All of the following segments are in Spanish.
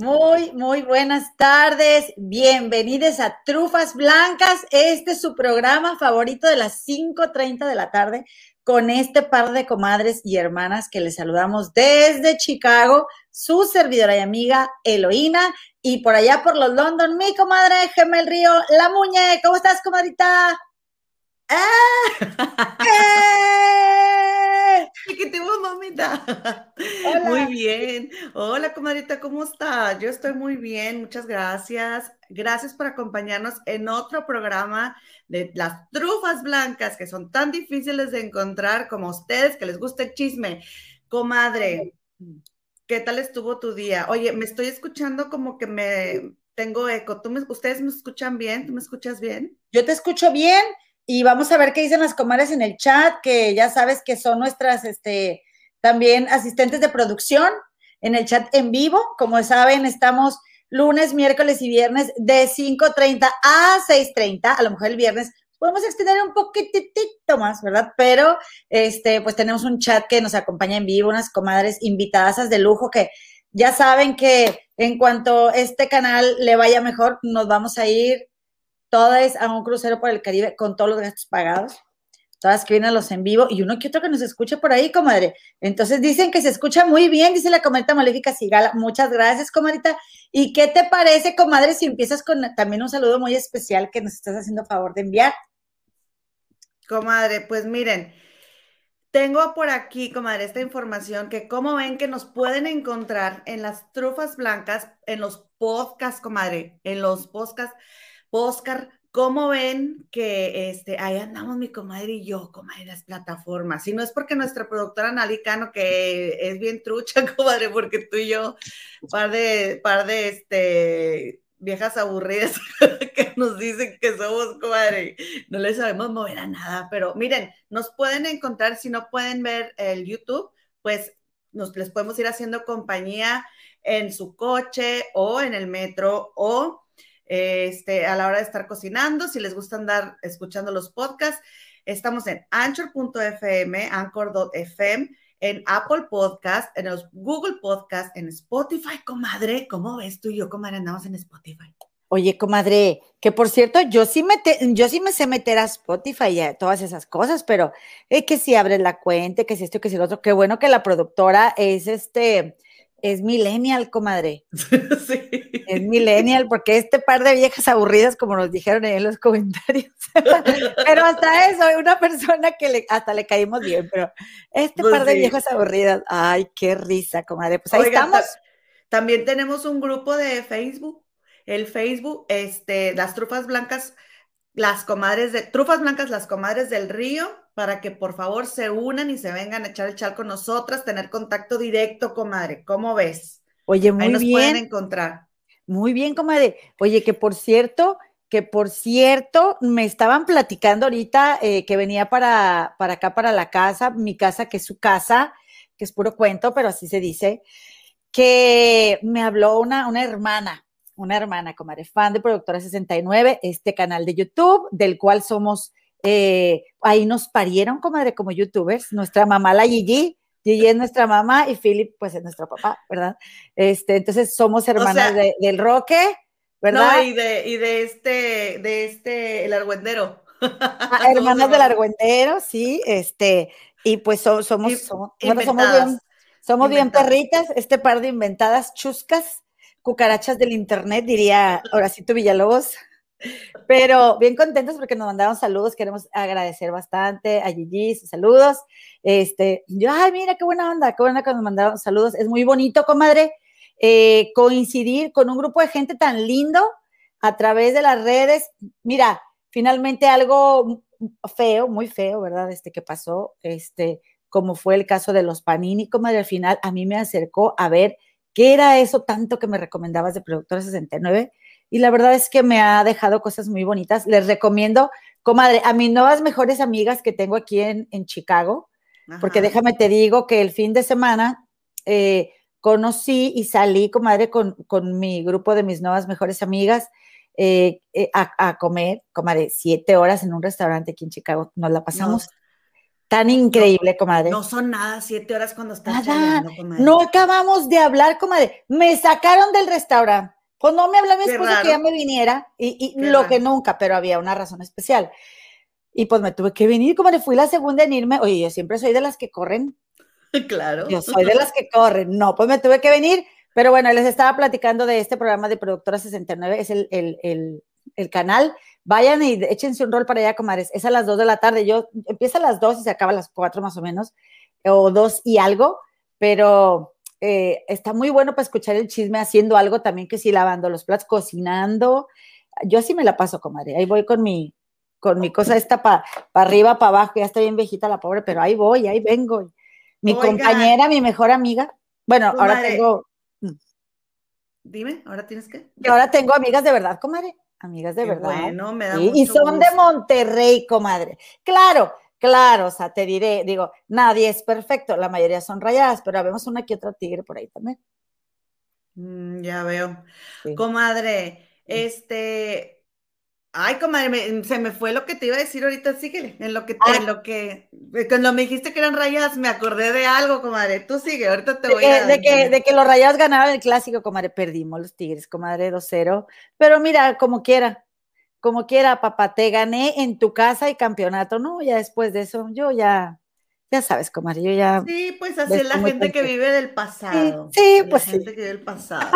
Muy, muy buenas tardes. Bienvenidos a Trufas Blancas. Este es su programa favorito de las 5.30 de la tarde con este par de comadres y hermanas que les saludamos desde Chicago, su servidora y amiga Eloína y por allá por los London, mi comadre Gemel Río, la Muñe. ¿Cómo estás, comadrita? ¡Ah! ¡Eh! Chiquitivo, mamita. Muy bien. Hola, comadrita, ¿cómo estás? Yo estoy muy bien, muchas gracias. Gracias por acompañarnos en otro programa de las trufas blancas que son tan difíciles de encontrar como ustedes, que les gusta el chisme. Comadre, ¿qué tal estuvo tu día? Oye, me estoy escuchando como que me tengo eco. ¿Tú me, ¿Ustedes me escuchan bien? ¿Tú me escuchas bien? Yo te escucho bien. Y vamos a ver qué dicen las comadres en el chat, que ya sabes que son nuestras, este, también asistentes de producción en el chat en vivo. Como saben, estamos lunes, miércoles y viernes de 5.30 a 6.30. A lo mejor el viernes podemos extender un poquitito más, ¿verdad? Pero, este, pues tenemos un chat que nos acompaña en vivo, unas comadres invitadas de lujo que ya saben que en cuanto este canal le vaya mejor, nos vamos a ir todas a un crucero por el Caribe con todos los gastos pagados, todas que vienen a los en vivo y uno que otro que nos escuche por ahí, comadre. Entonces dicen que se escucha muy bien, dice la comadre maléfica Sigala. Muchas gracias, comadrita. ¿Y qué te parece, comadre, si empiezas con también un saludo muy especial que nos estás haciendo favor de enviar? Comadre, pues miren, tengo por aquí, comadre, esta información que como ven que nos pueden encontrar en las trufas blancas, en los podcasts, comadre, en los podcasts Oscar, ¿cómo ven que este, ahí andamos mi comadre y yo, comadre, las plataformas? Si no es porque nuestra productora Nalicano, que es bien trucha, comadre, porque tú y yo, par de, par de este, viejas aburridas que nos dicen que somos, comadre, no les sabemos mover a nada, pero miren, nos pueden encontrar, si no pueden ver el YouTube, pues nos les podemos ir haciendo compañía en su coche o en el metro o este, a la hora de estar cocinando, si les gusta andar escuchando los podcasts, estamos en anchor.fm, anchor.fm, en Apple Podcast, en los Google Podcast, en Spotify, comadre. ¿Cómo ves tú y yo, comadre, andamos en Spotify? Oye, comadre, que por cierto, yo sí me, yo sí me sé meter a Spotify y a todas esas cosas, pero es que si abres la cuenta, que si esto, que si lo otro, qué bueno que la productora es este, es millennial, comadre. Sí. Es millennial, porque este par de viejas aburridas, como nos dijeron en los comentarios. pero hasta eso, una persona que le, hasta le caímos bien, pero este pues par de viejas aburridas, ay, qué risa, comadre. Pues ahí estamos. También tenemos un grupo de Facebook, el Facebook, este, las trufas blancas, las comadres de, trufas blancas, las comadres del río, para que por favor se unan y se vengan a echar el chal con nosotras, tener contacto directo, comadre. ¿Cómo ves? Oye, muy Ahí nos pueden encontrar. Muy bien, comadre. Oye, que por cierto, que por cierto, me estaban platicando ahorita eh, que venía para, para acá, para la casa, mi casa, que es su casa, que es puro cuento, pero así se dice, que me habló una, una hermana, una hermana, comadre, fan de Productora 69, este canal de YouTube, del cual somos eh, ahí nos parieron, comadre, como youtubers. Nuestra mamá, la Gigi, Gigi es nuestra mamá y Philip, pues es nuestro papá, ¿verdad? Este, entonces somos hermanas del Roque, ¿verdad? No, y de, y de este, de este, el argüendero. Ah, hermanas del argüendero, sí, este, y pues somos, somos, somos, bien, somos bien perritas, este par de inventadas chuscas, cucarachas del internet, diría Horacito Villalobos. Pero bien contentos porque nos mandaron saludos, queremos agradecer bastante a Gigi, sus saludos. Este, yo, ay, mira qué buena onda, qué buena que nos mandaron saludos. Es muy bonito, comadre, eh, coincidir con un grupo de gente tan lindo a través de las redes. Mira, finalmente algo feo, muy feo, ¿verdad? Este que pasó, este, como fue el caso de los Panini, comadre, al final a mí me acercó a ver qué era eso tanto que me recomendabas de Productora 69 y la verdad es que me ha dejado cosas muy bonitas. Les recomiendo, comadre, a mis nuevas mejores amigas que tengo aquí en, en Chicago, porque déjame te digo que el fin de semana eh, conocí y salí, comadre, con, con, mi grupo de mis nuevas mejores amigas eh, eh, a, a, comer, comadre, siete horas en un restaurante aquí en Chicago. Nos la pasamos tan increíble, comadre. No son nada siete horas cuando estás nada, comadre. No acabamos de hablar, comadre. Me sacaron del restaurante. Pues no me habló mi esposo que ya me viniera y, lo que nunca, pero había una razón especial. Y pues me tuve que venir, comadre. Fui la segunda en irme. Oye, yo siempre soy de las que corren. Claro. Yo soy de las que corren. No, pues me tuve que venir. Pero bueno, les estaba platicando de este programa de Productora 69. Es el, el, el canal vayan y échense un rol para allá, comadres. Es a las 2 de la tarde. Yo empieza a las 2 y se acaba a las 4 más o menos, o 2 y algo, pero eh, está muy bueno para escuchar el chisme haciendo algo también que sí, lavando los platos, cocinando. Yo así me la paso, comadre. Ahí voy con mi, con mi cosa esta para arriba, para abajo. Ya está bien viejita la pobre, pero ahí voy, ahí vengo. Mi compañera, mi mejor amiga. Bueno, ahora tengo. Mm. Dime, ¿ahora tienes qué? Y ahora tengo amigas de verdad, comadre. Amigas de verdad. Bueno, me da Y son de Monterrey, comadre. Claro, claro, o sea, te diré, digo, nadie es perfecto, la mayoría son rayadas, pero vemos una que otra tigre por ahí también. Mm, ya veo. Comadre, este, Ay, comadre, se me fue lo que te iba a decir ahorita, síguele. En lo que, te, en lo que, cuando me dijiste que eran rayadas, me acordé de algo, comadre. Tú sigue, ahorita te voy a. De que, de que los rayados ganaron el clásico, comadre. Perdimos los Tigres, comadre, 2-0. Pero mira, como quiera, como quiera, papá, te gané en tu casa y campeonato. No, ya después de eso, yo ya, ya sabes, comadre, yo ya. Sí, pues así es la gente que vive del pasado. Sí, pues. La gente que vive del pasado.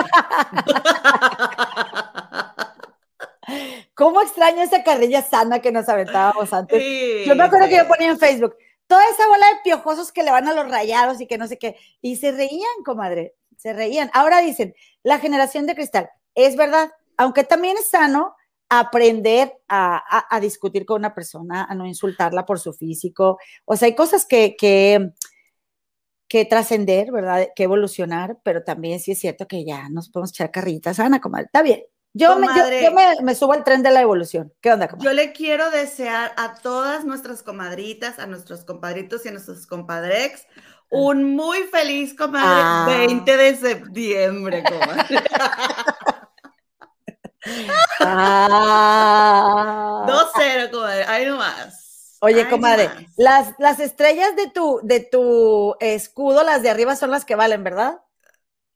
¿Cómo extraño esa carrilla sana que nos aventábamos antes? yo me acuerdo que yo ponía en Facebook, toda esa bola de piojosos que le van a los rayados y que no sé qué, y se reían, comadre, se reían. Ahora dicen, la generación de cristal, es verdad, aunque también es sano aprender a, discutir con una persona, a no insultarla por su físico, o sea, hay cosas que, que, que trascender, ¿verdad? Que evolucionar, pero también sí es cierto que ya nos podemos echar carrillitas sana, comadre, está bien. Yo, me, me, subo al tren de la evolución. ¿Qué onda, comadre? Yo le quiero desear a todas nuestras comadritas, a nuestros compadritos y a nuestros compadrex un muy feliz, comadre, 20 ah. de septiembre, comadre. ah. 2-0, comadre, ahí nomás. Oye, comadre, las, las estrellas de tu, de tu escudo, las de arriba son las que valen, ¿verdad?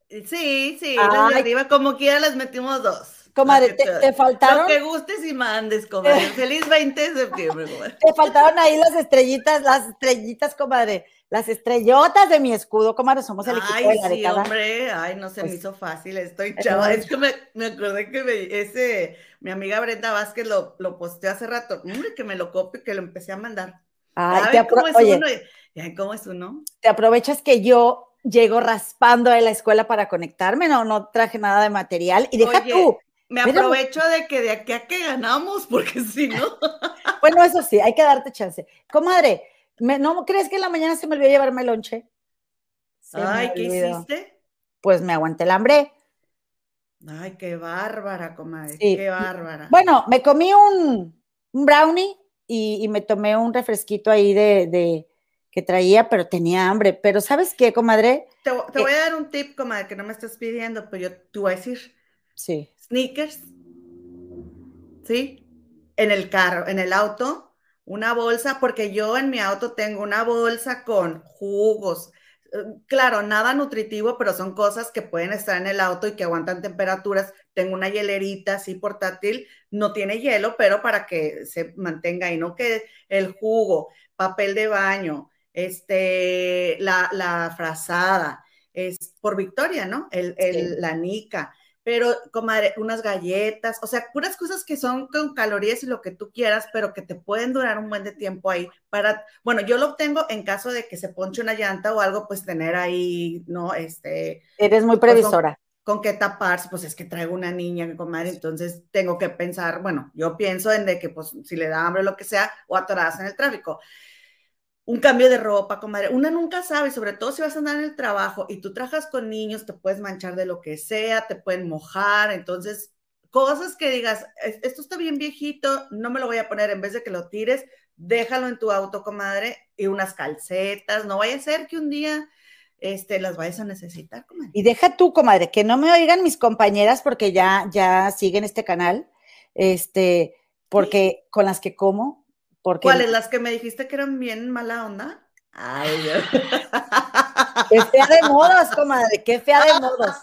Sí, sí, las de arriba, como quiera, las metimos dos. Comadre, te, faltaron. Lo que gustes y mandes, comadre. Feliz 20 de septiembre, comadre. Te faltaron ahí las estrellitas, las estrellitas, comadre. Las estrellotas de mi escudo, comadre. Somos el equipo Ay, de la sí, hombre. Ay, no se me pues hizo fácil. Estoy chava. Es que me, me acordé que ese, mi amiga Brenda Vázquez lo, lo posteó hace rato. Hombre, que me lo copio, que lo empecé a mandar. Ay, te cómo es uno? ¿Cómo es uno? Te aprovechas que yo llego raspando a la escuela para conectarme, no, no traje nada de material. Y deja tú, me aprovecho de que de aquí a que ganamos, porque si no. bueno, eso sí, hay que darte chance. Comadre, ¿no crees que en la mañana se me olvidó llevarme el lonche? Ay, ¿qué hiciste? Pues me aguanté el hambre. Ay, qué bárbara, comadre, qué bárbara. Bueno, me comí un, brownie y, me tomé un refresquito ahí de, que traía, pero tenía hambre. Pero ¿sabes qué, comadre? Te, voy a dar un tip, comadre, que no me estás pidiendo, pero yo te voy a decir. Sí sneakers, ¿sí? En el carro, en el auto, una bolsa, porque yo en mi auto tengo una bolsa con jugos. Eh, claro, nada nutritivo, pero son cosas que pueden estar en el auto y que aguantan temperaturas. Tengo una hielerita así portátil, no tiene hielo, pero para que se mantenga ahí, no que el jugo, papel de baño, este, la, la frazada, es por Victoria, ¿no? El, el La nica, pero comadre, unas galletas, o sea, puras cosas que son con calorías y lo que tú quieras, pero que te pueden durar un buen de tiempo ahí para, bueno, yo lo obtengo en caso de que se ponche una llanta o algo, pues tener ahí, ¿no? Este. Eres muy pues, previsora. con, qué taparse, pues es que traigo una niña, comadre, entonces tengo que pensar, bueno, yo pienso en de que, pues, si le da hambre o lo que sea, o atoradas en el tráfico un cambio de ropa, comadre. Una nunca sabe, sobre todo si vas a andar en el trabajo y tú trabajas con niños, te puedes manchar de lo que sea, te pueden mojar, entonces cosas que digas, esto está bien viejito, no me lo voy a poner en vez de que lo tires, déjalo en tu auto, comadre, y unas calcetas, no vaya a ser que un día este, las vayas a necesitar, comadre. Y deja tú, comadre, que no me oigan mis compañeras porque ya, ya siguen este canal, este, porque con las que como, ¿Cuáles? ¿Las que me dijiste que eran bien mala onda? Ay, Dios. Qué fea de modos, comadre, qué fea de modos.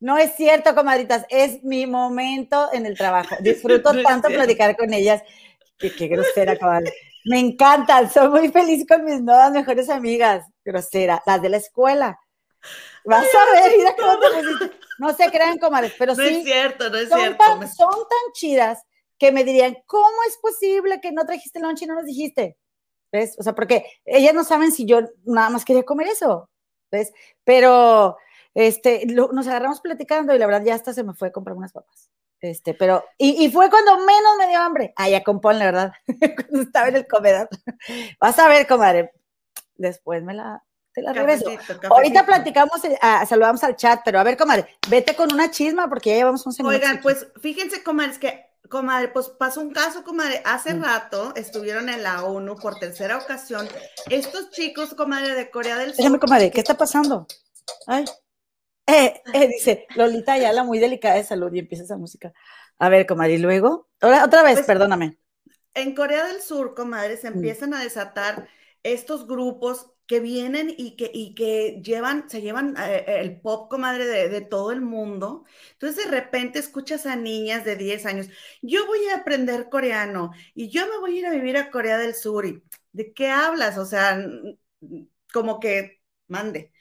No es cierto, comadritas, es mi momento en el trabajo. Disfruto tanto platicar con ellas. Qué, qué grosera, comadre. Me encantan, soy muy feliz con mis nuevas mejores amigas. Grosera, las de la escuela. Vas a ver, mira cómo te No se crean, comadres, pero sí. No es cierto, no es son cierto. Tan, son tan chidas que me dirían, ¿cómo es posible que no trajiste lunch y no nos dijiste? ¿Ves? O sea, porque ellas no saben si yo nada más quería comer eso. ¿Ves? Pero este, nos agarramos platicando y la verdad ya hasta se me fue a comprar unas papas. Este, pero, y, y, fue cuando menos me dio hambre. Ah, ya con la verdad, cuando estaba en el comedor. Vas a ver, comadre. Después me la, te la regreso. Ahorita platicamos, eh, saludamos al chat, pero a ver, comadre, vete con una chisma porque ya llevamos un minutos. Oigan, pues fíjense, comadre, es que, comadre, pues pasó un caso, comadre, hace mm. rato estuvieron en la ONU por tercera ocasión. Estos chicos, comadre, de Corea del Sur. Déjame, comadre, ¿qué está pasando? Ay. Eh, eh, dice Lolita la muy delicada de salud y empieza esa música. A ver, comadre, y luego, otra vez, pues, perdóname. En Corea del Sur, comadre, se mm. empiezan a desatar estos grupos que vienen y que, y que llevan, se llevan eh, el pop, comadre, de, de, todo el mundo. Entonces, de repente escuchas a niñas de 10 años, yo voy a aprender coreano y yo me voy a ir a vivir a Corea del Sur. ¿Y ¿De qué hablas? O sea, como que mande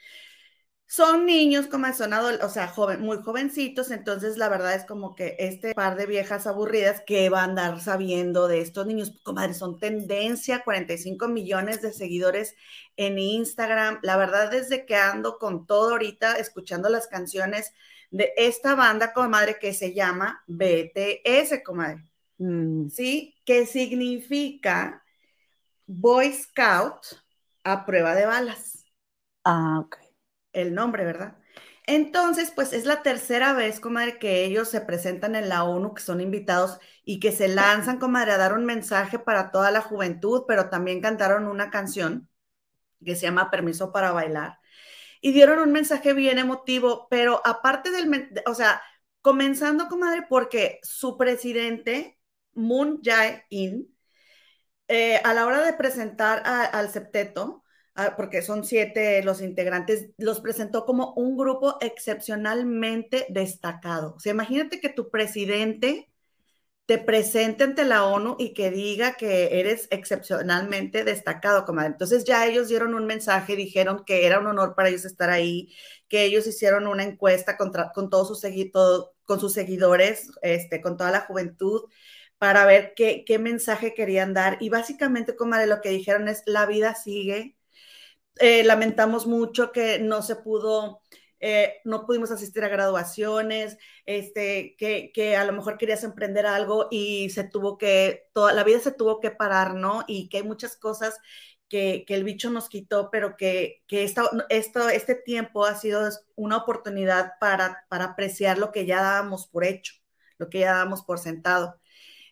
son niños como son o sea, joven, muy jovencitos, entonces la verdad es como que este par de viejas aburridas que van a andar sabiendo de estos niños, comadre, son tendencia, 45 millones de seguidores en Instagram. La verdad desde que ando con todo ahorita escuchando las canciones de esta banda, comadre, que se llama BTS, comadre. Mm. ¿Sí? Que significa Boy Scout a prueba de balas. Ah, ok el nombre, ¿verdad? Entonces, pues es la tercera vez, comadre, que ellos se presentan en la ONU, que son invitados y que se lanzan, comadre, a dar un mensaje para toda la juventud, pero también cantaron una canción que se llama Permiso para Bailar. Y dieron un mensaje bien emotivo, pero aparte del, o sea, comenzando, comadre, porque su presidente, Moon Jae-in, eh, a la hora de presentar al septeto, porque son siete los integrantes, los presentó como un grupo excepcionalmente destacado. O sea, imagínate que tu presidente te presente ante la ONU y que diga que eres excepcionalmente destacado, comadre. Entonces ya ellos dieron un mensaje, dijeron que era un honor para ellos estar ahí, que ellos hicieron una encuesta contra, con todos sus, con sus seguidores, este, con toda la juventud, para ver qué, qué mensaje querían dar. Y básicamente, comadre, lo que dijeron es, la vida sigue, eh, lamentamos mucho que no se pudo, eh, no pudimos asistir a graduaciones, este, que, que, a lo mejor querías emprender algo y se tuvo que, toda la vida se tuvo que parar, ¿no? Y que hay muchas cosas que, que el bicho nos quitó, pero que, que esto, esto, este tiempo ha sido una oportunidad para, para apreciar lo que ya dábamos por hecho, lo que ya dábamos por sentado.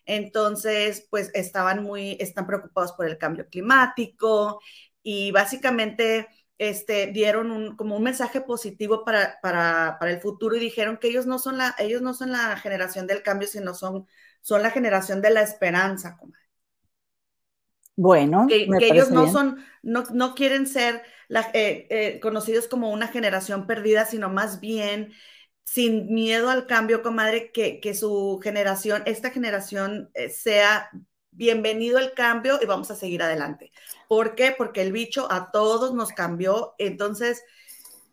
Entonces, pues estaban muy, están preocupados por el cambio climático, y básicamente este, dieron un, como un mensaje positivo para, para, para, el futuro y dijeron que ellos no son la, ellos no son la generación del cambio, sino son, son la generación de la esperanza. Bueno, que, ellos no son, no, no quieren ser la, eh, eh, conocidos como una generación perdida, sino más bien sin miedo al cambio, comadre, que, que su generación, esta generación eh, sea bienvenido el cambio y vamos a seguir adelante. ¿Por qué? Porque el bicho a todos nos cambió. Entonces,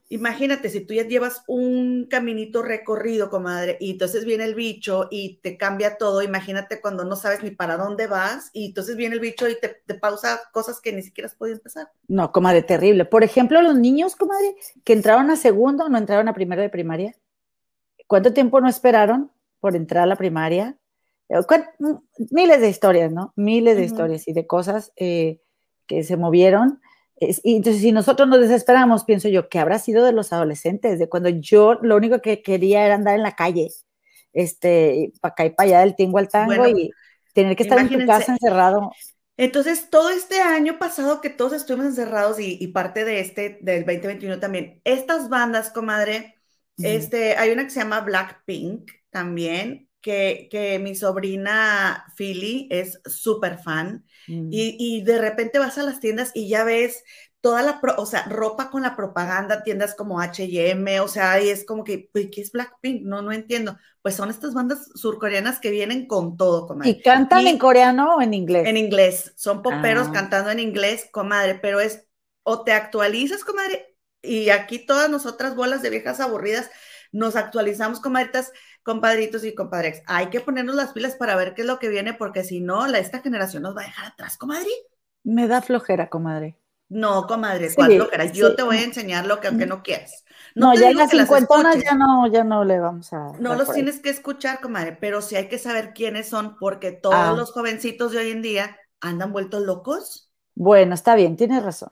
imagínate, si tú ya llevas un caminito recorrido, comadre, y entonces viene el bicho y te cambia todo, imagínate cuando no sabes ni para dónde vas, y entonces viene el bicho y te, pausa cosas que ni siquiera has podido empezar. No, comadre, terrible. Por ejemplo, los niños, comadre, que entraron a segundo, no entraron a primero de primaria. ¿Cuánto tiempo no esperaron por entrar a la primaria? Eh, miles de historias, ¿no? Miles de historias y de cosas eh, que se movieron. y entonces, si nosotros nos desesperamos, pienso yo, que habrá sido de los adolescentes? De cuando yo lo único que quería era andar en la calle, este, para acá y para allá del tingo al tango y tener que estar en tu casa encerrado. Entonces, todo este año pasado que todos estuvimos encerrados y, parte de este, del 2021 también, estas bandas, comadre, este, hay una que se llama Blackpink también, que, que mi sobrina Philly es súper fan mm. y, y, de repente vas a las tiendas y ya ves toda la, o sea, ropa con la propaganda, tiendas como H&M, o sea, y es como que, ¿qué es Blackpink? No, no entiendo. Pues son estas bandas surcoreanas que vienen con todo, comadre. ¿Y cantan en coreano o en inglés? En inglés, son poperos ah. cantando en inglés, comadre, pero es, o te actualizas, comadre, y aquí todas nosotras bolas de viejas aburridas nos actualizamos, comadritas, compadritos y compadres. Hay que ponernos las pilas para ver qué es lo que viene, porque si no, la, esta generación nos va a dejar atrás, comadre. Me da flojera, comadre. No, comadre, cuando quieras. Yo te voy a enseñar lo que aunque no quieras. No, ya en las cincuentonas ya no, ya no le vamos a. No los tienes que escuchar, comadre, pero sí hay que saber quiénes son, porque todos ah. los jovencitos de hoy en día andan vueltos locos. Bueno, está bien, tienes razón.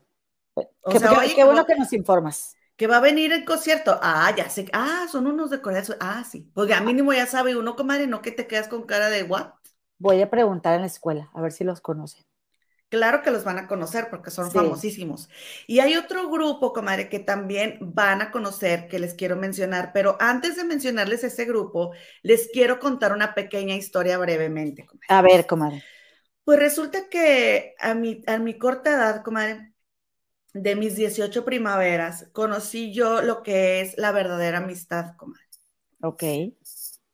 qué, bueno que nos informas. Que va a venir el concierto. Ah, ya sé. Ah, son unos de Corea. Ah, sí. Porque a mínimo ya sabe uno, comadre, no que te quedas con cara de what. Voy a preguntar en la escuela, a ver si los conocen. Claro que los van a conocer porque son famosísimos. Y hay otro grupo, comadre, que también van a conocer, que les quiero mencionar, pero antes de mencionarles ese grupo, les quiero contar una pequeña historia brevemente. Comadre. A ver, comadre. Pues resulta que a mi, a mi corta edad, comadre, de mis 18 primaveras, conocí yo lo que es la verdadera amistad, comadre. Ok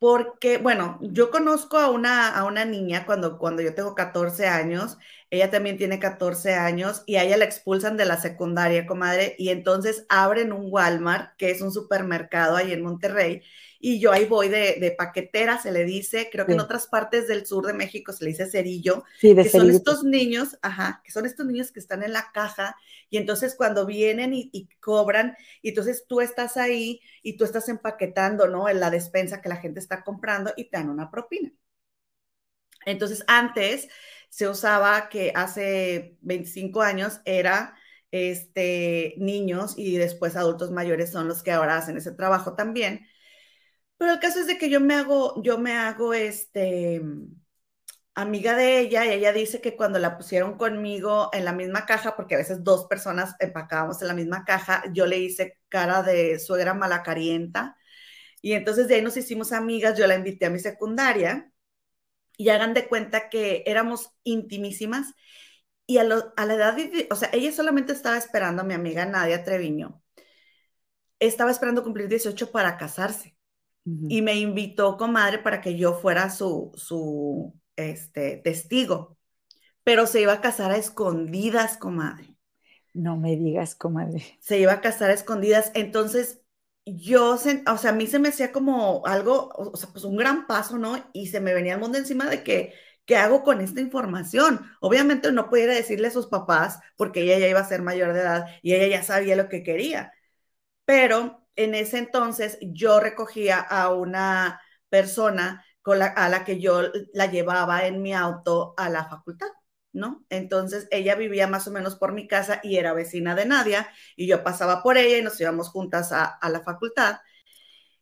porque, bueno, yo conozco a una, a una niña cuando, cuando yo tengo 14 años, ella también tiene 14 años y a ella la expulsan de la secundaria, comadre, y entonces abren un Walmart, que es un supermercado ahí en Monterrey, y yo ahí voy de, paquetera, se le dice, creo que en otras partes del sur de México se le dice cerillo, que son estos niños, ajá, que son estos niños que están en la caja y entonces cuando vienen y, cobran, y entonces tú estás ahí y tú estás empaquetando, ¿no? En la despensa que la gente está comprando y te dan una propina. Entonces antes se usaba que hace 25 años era este, niños y después adultos mayores son los que ahora hacen ese trabajo también pero el caso es de que yo me hago, yo me hago este amiga de ella y ella dice que cuando la pusieron conmigo en la misma caja, porque a veces dos personas empacábamos en la misma caja, yo le hice cara de suegra malacarienta. Y entonces de ahí nos hicimos amigas, yo la invité a mi secundaria. Y hagan de cuenta que éramos intimísimas. Y a, a la edad, de, o sea, ella solamente estaba esperando a mi amiga Nadia Treviño, estaba esperando cumplir 18 para casarse y me invitó, comadre, para que yo fuera su, su este, testigo. Pero se iba a casar a escondidas, comadre. No me digas, comadre. Se iba a casar a escondidas. Entonces, yo, o sea, a mí se me hacía como algo, o sea, pues un gran paso, ¿no? Y se me venía el mundo encima de que, ¿qué hago con esta información? Obviamente no pudiera decirle a sus papás porque ella ya iba a ser mayor de edad y ella ya sabía lo que quería. Pero en ese entonces yo recogía a una persona con a la que yo la llevaba en mi auto a la facultad, ¿no? Entonces ella vivía más o menos por mi casa y era vecina de Nadia y yo pasaba por ella y nos íbamos juntas a, a la facultad.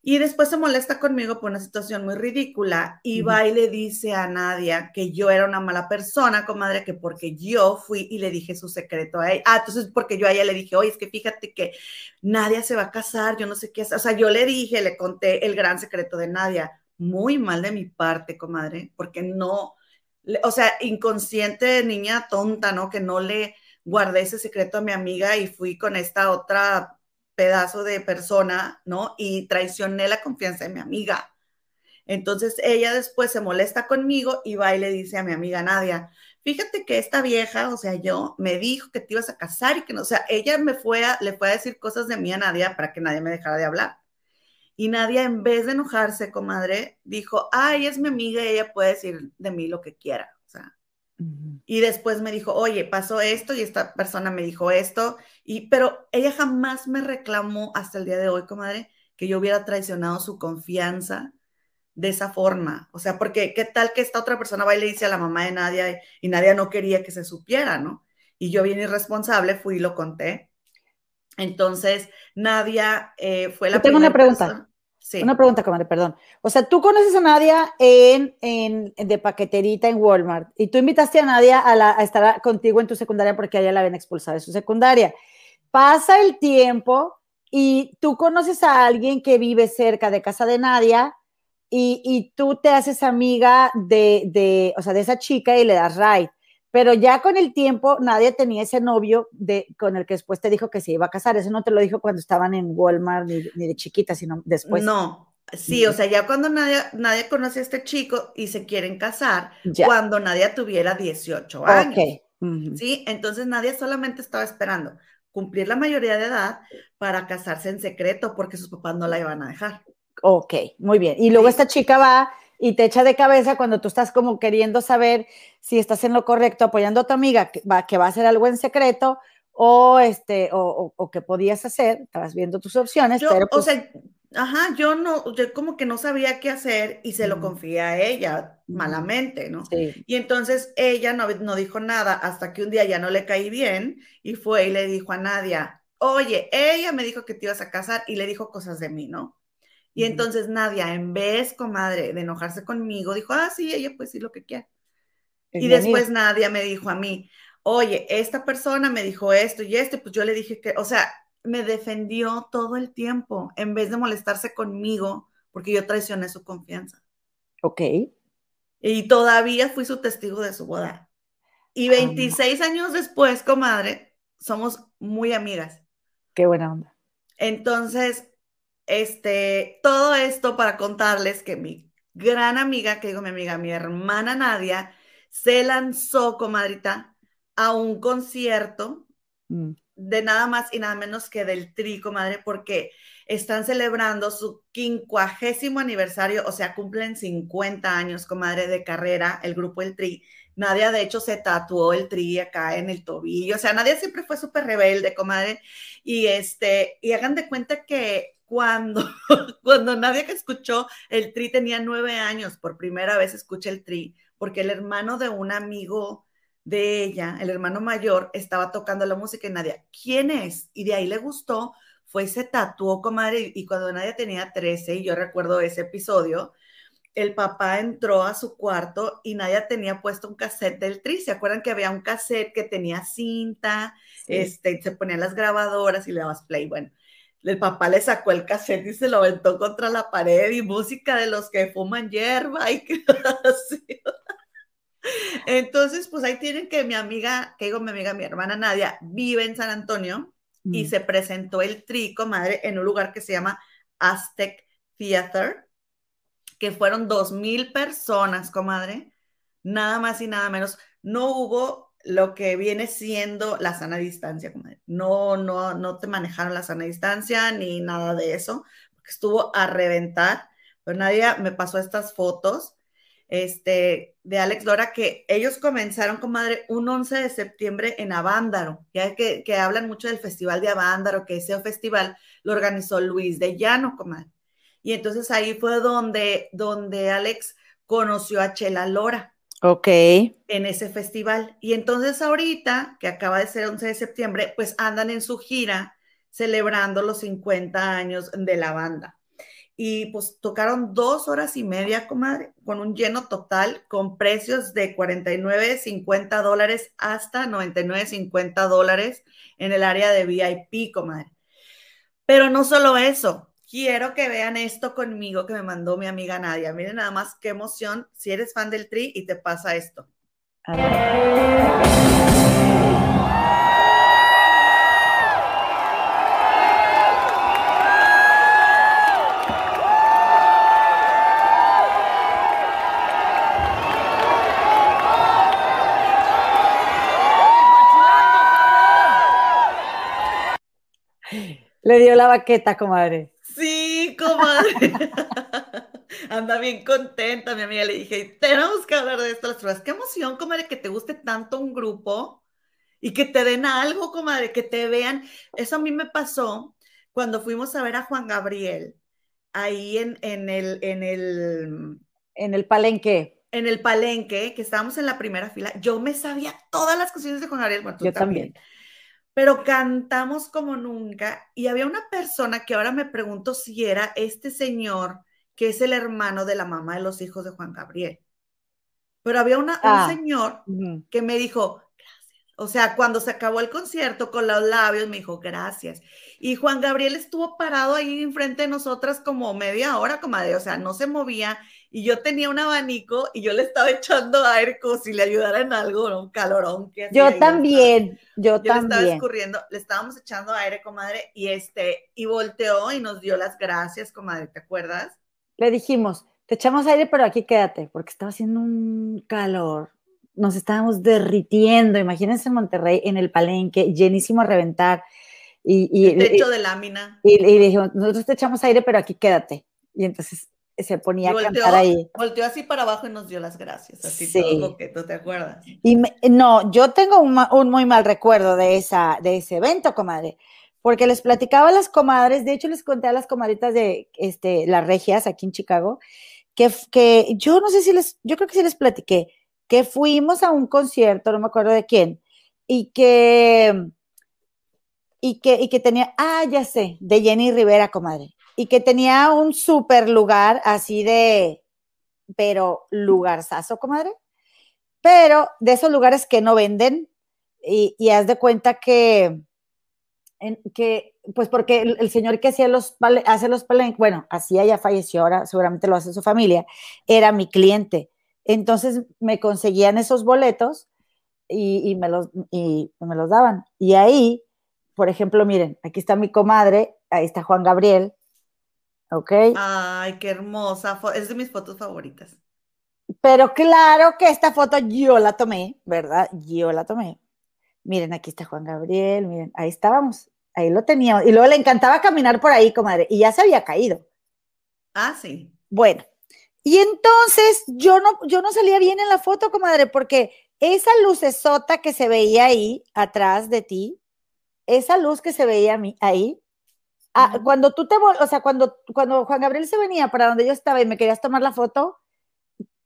Y después se molesta conmigo por una situación muy ridícula y va y le dice a Nadia que yo era una mala persona, comadre, que porque yo fui y le dije su secreto a ella. Ah, entonces porque yo a ella le dije, oye, es que fíjate que Nadia se va a casar, yo no sé qué hacer. O sea, yo le dije, le conté el gran secreto de Nadia. Muy mal de mi parte, comadre, porque no, o sea, inconsciente, niña tonta, ¿no? Que no le guardé ese secreto a mi amiga y fui con esta otra pedazo de persona, ¿no? Y traicioné la confianza de mi amiga. Entonces ella después se molesta conmigo y va y le dice a mi amiga Nadia, fíjate que esta vieja, o sea, yo me dijo que te ibas a casar y que no, o sea, ella me fue a, le fue a decir cosas de mí a Nadia para que nadie me dejara de hablar. Y Nadia, en vez de enojarse, comadre, dijo, ay, es mi amiga ella puede decir de mí lo que quiera. Y después me dijo, oye, pasó esto y esta persona me dijo esto, y, pero ella jamás me reclamó hasta el día de hoy, comadre, que yo hubiera traicionado su confianza de esa forma. O sea, porque qué tal que esta otra persona va y le dice a la mamá de Nadia y, Nadia no quería que se supiera, ¿no? Y yo bien irresponsable fui y lo conté. Entonces, Nadia eh, fue la... Yo tengo una pregunta. Una pregunta, comadre, perdón. O sea, tú conoces a Nadia en, en, de paqueterita en Walmart y tú invitaste a Nadia a, estar contigo en tu secundaria porque a ella la habían expulsado de su secundaria. Pasa el tiempo y tú conoces a alguien que vive cerca de casa de Nadia y, tú te haces amiga de, de, o sea, de esa chica y le das ride. Pero ya con el tiempo nadie tenía ese novio de, con el que después te dijo que se iba a casar. Eso no te lo dijo cuando estaban en Walmart ni, de chiquita, sino después. No, sí, o sea, ya cuando nadie, nadie conoce a este chico y se quieren casar, cuando nadie tuviera 18 años. Sí, entonces nadie solamente estaba esperando cumplir la mayoría de edad para casarse en secreto porque sus papás no la iban a dejar. Ok, muy bien. Y luego esta chica va y te echa de cabeza cuando tú estás como queriendo saber si estás en lo correcto, apoyando a tu amiga que va, que va a hacer algo en secreto o este o, o, que podías hacer, estabas viendo tus opciones. pero O pues sea, ajá, yo no, yo como que no sabía qué hacer y se lo confié a ella malamente, ¿no? Sí. Y entonces ella no, no dijo nada hasta que un día ya no le caí bien y fue y le dijo a Nadia, oye, ella me dijo que te ibas a casar y le dijo cosas de mí, ¿no? Y entonces Nadia, en vez, comadre, de enojarse conmigo, dijo, ah, sí, ella pues sí lo que quiere. y después Nadia me dijo a mí, oye, esta persona me dijo esto y esto, pues yo le dije que, o sea, me defendió todo el tiempo en vez de molestarse conmigo porque yo traicioné su confianza. Ok. Y todavía fui su testigo de su boda. Y 26 ah. años después, comadre, somos muy amigas. Qué buena onda. Entonces, este, todo esto para contarles que mi gran amiga, que digo mi amiga, mi hermana Nadia, se lanzó, comadrita, a un concierto mm. de nada más y nada menos que del Tri, comadre, porque están celebrando su quincuagésimo aniversario, o sea, cumplen 50 años, comadre, de carrera, el grupo El Tri. Nadia, de hecho, se tatuó el tri acá en el tobillo. O sea, Nadia siempre fue súper rebelde, comadre. Y este, y hagan de cuenta que cuando, cuando nadie que escuchó el tri tenía nueve años, por primera vez escuché el tri, porque el hermano de un amigo de ella, el hermano mayor, estaba tocando la música y Nadia, ¿quién es? Y de ahí le gustó, fue y se tatuó, comadre, y cuando Nadia tenía 13, y yo recuerdo ese episodio, el papá entró a su cuarto y Nadia tenía puesto un cassette del tri. ¿Se acuerdan que había un cassette que tenía cinta? Este, se ponían las grabadoras y le dabas play. Bueno, el papá le sacó el cassette y se lo aventó contra la pared y música de los que fuman hierba y que así. Entonces, pues ahí tienen que mi amiga, que digo mi amiga, mi hermana Nadia, vive en San Antonio y mm. se presentó el trico, madre, en un lugar que se llama Aztec Theater, que fueron dos mil personas, comadre, nada más y nada menos. No hubo lo que viene siendo la sana distancia. No, no, no te manejaron la sana distancia ni nada de eso, estuvo a reventar. Pero nadie me pasó estas fotos este, de Alex Lora que ellos comenzaron, comadre, un 11 de septiembre en Avándaro, ya que, que hablan mucho del Festival de Avándaro, que ese festival lo organizó Luis de Llano, comadre. Y entonces ahí fue donde, donde Alex conoció a Chela Lora. Ok. En ese festival. Y entonces ahorita, que acaba de ser 11 de septiembre, pues andan en su gira celebrando los 50 años de la banda. Y pues tocaron dos horas y media, comadre, con un lleno total, con precios de 49, 50 dólares hasta 99, 50 dólares en el área de VIP, comadre. Pero no solo eso, Quiero que vean esto conmigo que me mandó mi amiga Nadia. Miren nada más qué emoción si eres fan del Tri y te pasa esto. Le dio la baqueta, comadre. Sí, comadre. Anda bien contenta, mi amiga. Le dije, tenemos que hablar de esto las pruebas. Qué emoción, comadre, que te guste tanto un grupo y que te den algo, comadre, que te vean. Eso a mí me pasó cuando fuimos a ver a Juan Gabriel ahí en, en el, en el, en el palenque. En el palenque, que estábamos en la primera fila. Yo me sabía todas las canciones de Juan Gabriel. Yo también pero cantamos como nunca. Y había una persona que ahora me pregunto si era este señor que es el hermano de la mamá de los hijos de Juan Gabriel. Pero había una, un ah, señor que me dijo, gracias, O sea, cuando se acabó el concierto con los labios, me dijo, gracias. Y Juan Gabriel estuvo parado ahí enfrente de nosotras como media hora, comadre, o sea, no se movía. Y yo tenía un abanico y yo le estaba echando aire como si le ayudara en algo, un calorón. Que yo también, yo, también. Le estaba escurriendo, le estábamos echando aire, comadre, y este, y volteó y nos dio las gracias, comadre, ¿te acuerdas? Le dijimos, te echamos aire, pero aquí quédate, porque estaba haciendo un calor nos estábamos derritiendo, imagínense en Monterrey, en el palenque, llenísimo a reventar. Y, el techo de lámina. Y, le dijimos, nosotros te echamos aire, pero aquí quédate. Y entonces se ponía a cantar ahí. Volteó así para abajo y nos dio las gracias, así todo que tú te acuerdas. Y no, yo tengo un, muy mal recuerdo de, esa, de ese evento, comadre, porque les platicaba a las comadres, de hecho les conté a las comadritas de este, las regias aquí en Chicago, que, que yo no sé si les, yo creo que sí les platiqué, que fuimos a un concierto, no me acuerdo de quién, y que, y que, y que tenía, ah, ya sé, de Jenny Rivera, comadre, y que tenía un super lugar así de, pero lugarzazo, comadre, pero de esos lugares que no venden, y, y haz de cuenta que, en, que pues porque el, señor que hacía los, hace los bueno, hacía, ya falleció, ahora seguramente lo hace su familia, era mi cliente. Entonces me conseguían esos boletos y, me los, y me los daban. Y ahí, por ejemplo, miren, aquí está mi comadre, ahí está Juan Gabriel, ¿ok? Ay, qué hermosa, es de mis fotos favoritas. Pero claro que esta foto yo la tomé, ¿verdad? Yo la tomé. Miren, aquí está Juan Gabriel, miren, ahí estábamos, ahí lo teníamos. Y luego le encantaba caminar por ahí, comadre, y ya se había caído. Ah, sí. Bueno, y entonces yo no, yo no salía bien en la foto, comadre, porque esa lucesota que se veía ahí atrás de ti, esa luz que se veía ahí, ah, cuando tú te, o sea, cuando, cuando Juan Gabriel se venía para donde yo estaba y me querías tomar la foto,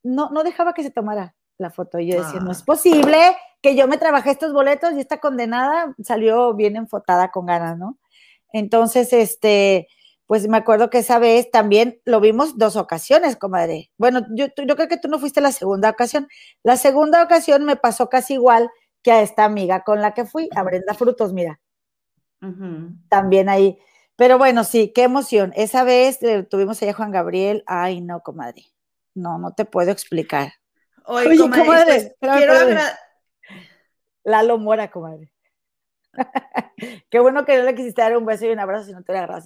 no, no dejaba que se tomara la foto. Y yo decía, no es ah. posible que yo me trabajé estos boletos y esta condenada salió bien enfotada con ganas, ¿no? Entonces, este, pues me acuerdo que esa vez también lo vimos dos ocasiones, comadre. Bueno, yo, yo creo que tú no fuiste la segunda ocasión. La segunda ocasión me pasó casi igual que a esta amiga con la que fui, a Brenda Frutos, mira. También ahí. Pero bueno, sí, qué emoción. Esa vez tuvimos allá a Juan Gabriel. Ay, no, comadre. No, no te puedo explicar. Oye, comadre, pues, quiero Lalo Mora, comadre. qué bueno que no le quisiste dar un beso y un abrazo si no te le agarras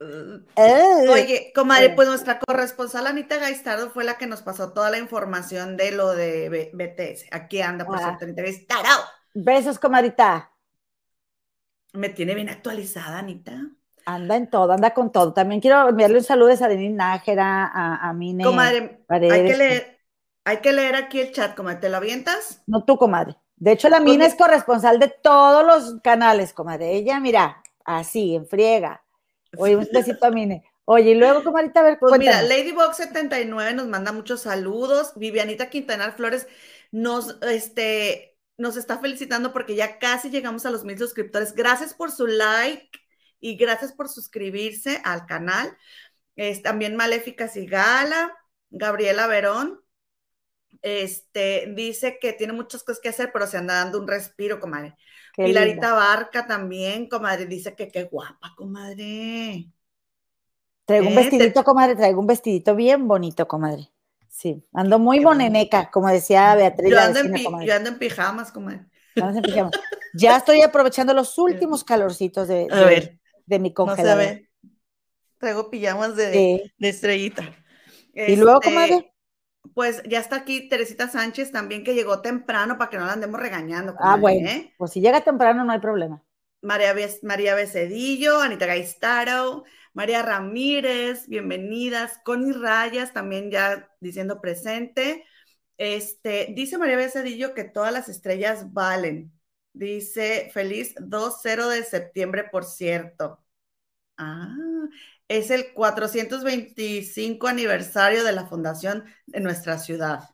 Oye, comadre, pues nuestra corresponsal Anita Gaistardo fue la que nos pasó toda la información de lo de BTS. Aquí anda, por ah. cierto, Besos, comadita. Me tiene bien actualizada, Anita. Anda en todo, anda con todo. También quiero enviarle un saludo a Denise Nájera, a, a Mine. Comadre, hay que, leer, hay que leer aquí el chat, comadre. ¿Te lo avientas? No tú, comadre. De hecho, la Mine es corresponsal de todos los canales, comadre. Ella, mira, así, en friega. Oye, un besito a Mine. Oye, y luego, comadita, a ver, Pues mira, Ladybox79 nos manda muchos saludos. Vivianita Quintanar Flores nos, este, nos está felicitando porque ya casi llegamos a los mil suscriptores. Gracias por su like y gracias por suscribirse al canal. Es, también Maléfica Sigala, Gabriela Verón, este, dice que tiene muchas cosas que hacer, pero se anda dando un respiro, comadre. Pilarita Barca también, comadre, dice que qué guapa, comadre. Traigo un eh, vestidito, comadre, traigo un vestidito bien bonito, comadre. Sí, ando muy moneneca, como decía Beatriz. Yo ando, en, yo ando en pijamas, comadre. Ya estoy aprovechando los últimos calorcitos de, de, mi congelador. Traigo pijamas de, estrellita. Y luego, este, comadre. Pues ya está aquí Teresita Sánchez también, que llegó temprano para que no la andemos regañando. Ah, bueno. ¿eh? Pues si llega temprano no hay problema. María, María Becedillo, Anita Gaistaro, María Ramírez, bienvenidas. Connie Rayas también ya diciendo presente. Este, dice María Becedillo que todas las estrellas valen. Dice feliz 2-0 de septiembre, por cierto. Ah, es el 425 aniversario de la fundación de nuestra ciudad.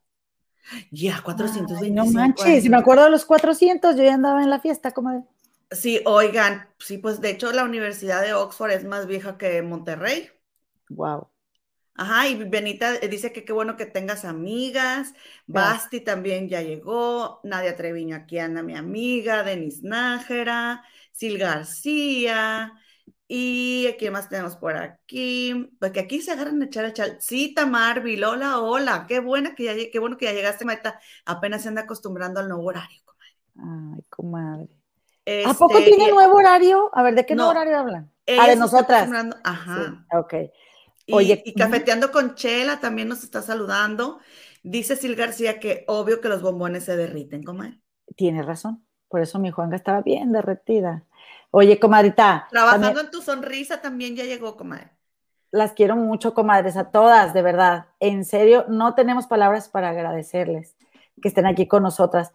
Ya, 425. no manches, me acuerdo de los 400, yo ya andaba en la fiesta, como Sí, oigan, sí, pues de hecho la Universidad de Oxford es más vieja que Monterrey. Wow. Ajá, y Benita dice que qué bueno que tengas amigas. Basti también ya llegó. Nadia Treviño, aquí anda mi amiga. Denis Nájera. Sil García. Y aquí más tenemos por aquí. Porque aquí se agarran a echar a echar. Sí, Marvi, hola, hola. Qué buena que ya, qué bueno que ya llegaste, Maita. Apenas se anda acostumbrando al nuevo horario, comadre. Ay, comadre. ¿A poco este, tiene nuevo horario? A ver, ¿de qué nuevo horario hablan? Ah, de nosotras. Ajá. ok. Oye, y, cafeteando con Chela también nos está saludando. Dice Sil García que obvio que los bombones se derriten, comadre. Tiene razón. Por eso mi Juanga estaba bien derretida. Oye, comadrita. Trabajando en tu sonrisa también ya llegó, comadre. Las quiero mucho, comadres, a todas, de verdad. En serio, no tenemos palabras para agradecerles que estén aquí con nosotras,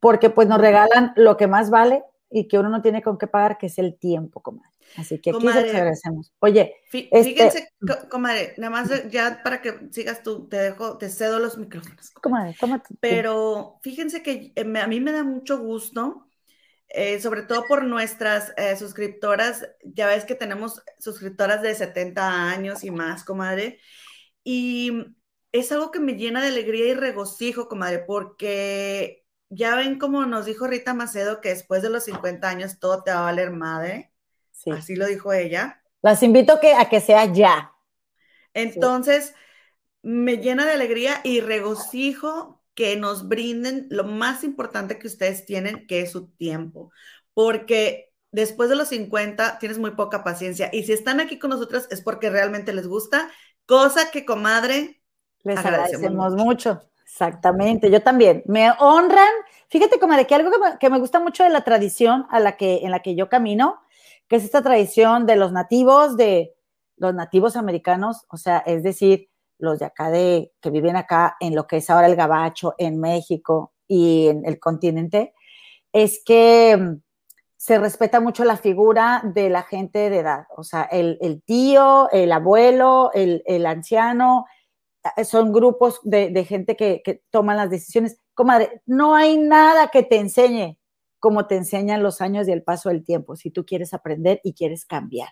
porque pues nos regalan lo que más vale y que uno no tiene con qué pagar, que es el tiempo, comadre. Así que aquí les agradecemos. Oye, este fíjense, comadre, nada más ya para que sigas tú, te dejo, te cedo los micrófonos. Comadre, tómate. Pero fíjense que eh, a mí me da mucho gusto, eh, sobre todo por nuestras eh, suscriptoras, ya ves que tenemos suscriptoras de 70 años y más, comadre, y es algo que me llena de alegría y regocijo, comadre, porque ya ven como nos dijo Rita Macedo que después de los 50 años todo te va a valer madre. Así lo dijo ella. Las invito que, a que sea ya. Entonces, me llena de alegría y regocijo que nos brinden lo más importante que ustedes tienen, que es su tiempo. Porque después de los 50 tienes muy poca paciencia. Y si están aquí con nosotros es porque realmente les gusta, cosa que, comadre, les agradecemos, mucho. Exactamente, yo también. Me honran. Fíjate, comadre, que algo que me, que me, gusta mucho de la tradición a la que, en la que yo camino que es esta tradición de los nativos, de los nativos americanos, o sea, es decir, los de acá de, que viven acá en lo que es ahora el Gabacho, en México y en el continente, es que mm, se respeta mucho la figura de la gente de edad, o sea, el, tío, el abuelo, el, anciano, eh, son grupos de, gente que, que, toman las decisiones. Comadre, no hay nada que te enseñe como te enseñan los años y el paso del tiempo, si tú quieres aprender y quieres cambiar.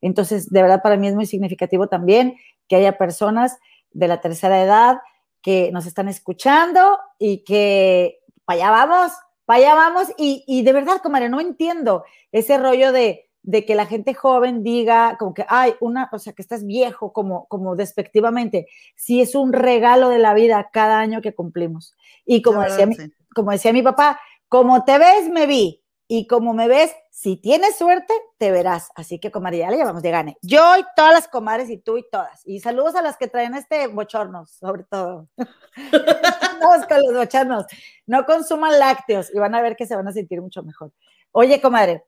Entonces, de verdad, para mí es muy significativo también que haya personas de la tercera edad que nos están escuchando y que para allá vamos, para allá vamos. Y, de verdad, comadre, no entiendo ese rollo de, de que la gente joven diga como que, ay, una, o sea, que estás viejo, como, como despectivamente. Si es un regalo de la vida cada año que cumplimos. Y como, decía, como decía mi papá, como te ves, me vi. Y como me ves, si tienes suerte, te verás. Así que, comadre, ya le llevamos de gane. Yo y todas las comadres y tú y todas. Y saludos a las que traen este bochornos, sobre todo. Vamos con los bochornos. No consuman lácteos y van a ver que se van a sentir mucho mejor. Oye, comadre.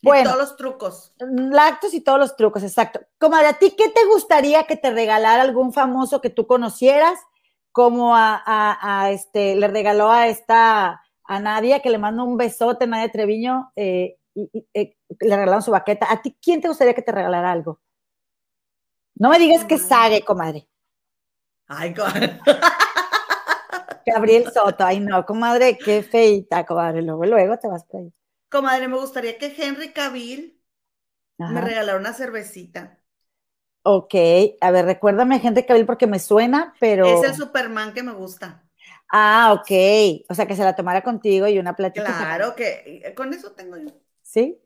Bueno, todos los trucos. Lácteos y todos los trucos, exacto. Comadre, ¿a ti qué te gustaría que te regalara algún famoso que tú conocieras? Como a, a este, le regaló a esta a Nadia, que le mando un besote, Nadia Treviño, eh, y, eh, le regalaron su baqueta. ¿A ti quién te gustaría que te regalara algo? No me digas que Sage, comadre. Ay, comadre. Gabriel Soto, ay no, comadre, qué feita, comadre. Luego, luego te vas por ahí. Comadre, me gustaría que Henry Cavill me regalara una cervecita. Ok, a ver, recuérdame Henry Cavill porque me suena, pero. Es el Superman que me gusta. Ah, ok. O sea, que se la tomara contigo y una plática. Claro, que eh, con eso tengo yo. ¿Sí?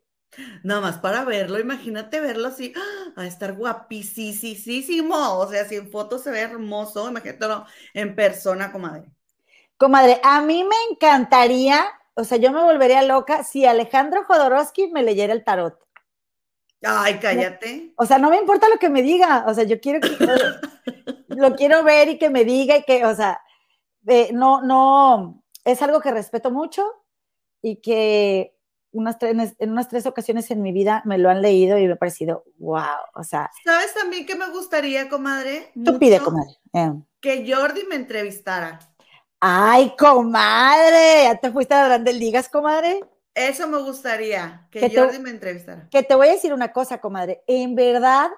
Nada más para verlo, imagínate verlo así, a estar guapísimo. O sea, si en fotos se ve hermoso, imagínatelo en persona, comadre. Comadre, a mí me encantaría, o sea, yo me volvería loca si Alejandro Jodorowsky me leyera el tarot. Ay, cállate. O sea, no me importa lo que me diga, o sea, yo quiero que lo quiero ver y que me diga y que, o sea, no, no, es algo que respeto mucho y que unas tres, en unas tres ocasiones en mi vida me lo han leído y me ha parecido, wow, o sea. ¿Sabes también que me gustaría, comadre? Tú pide, comadre. Eh. Que Jordi me entrevistara. Ay, comadre, ya te fuiste a Grandes Ligas, comadre. Eso me gustaría, que, Jordi me entrevistara. Que te voy a decir una cosa, comadre. En verdad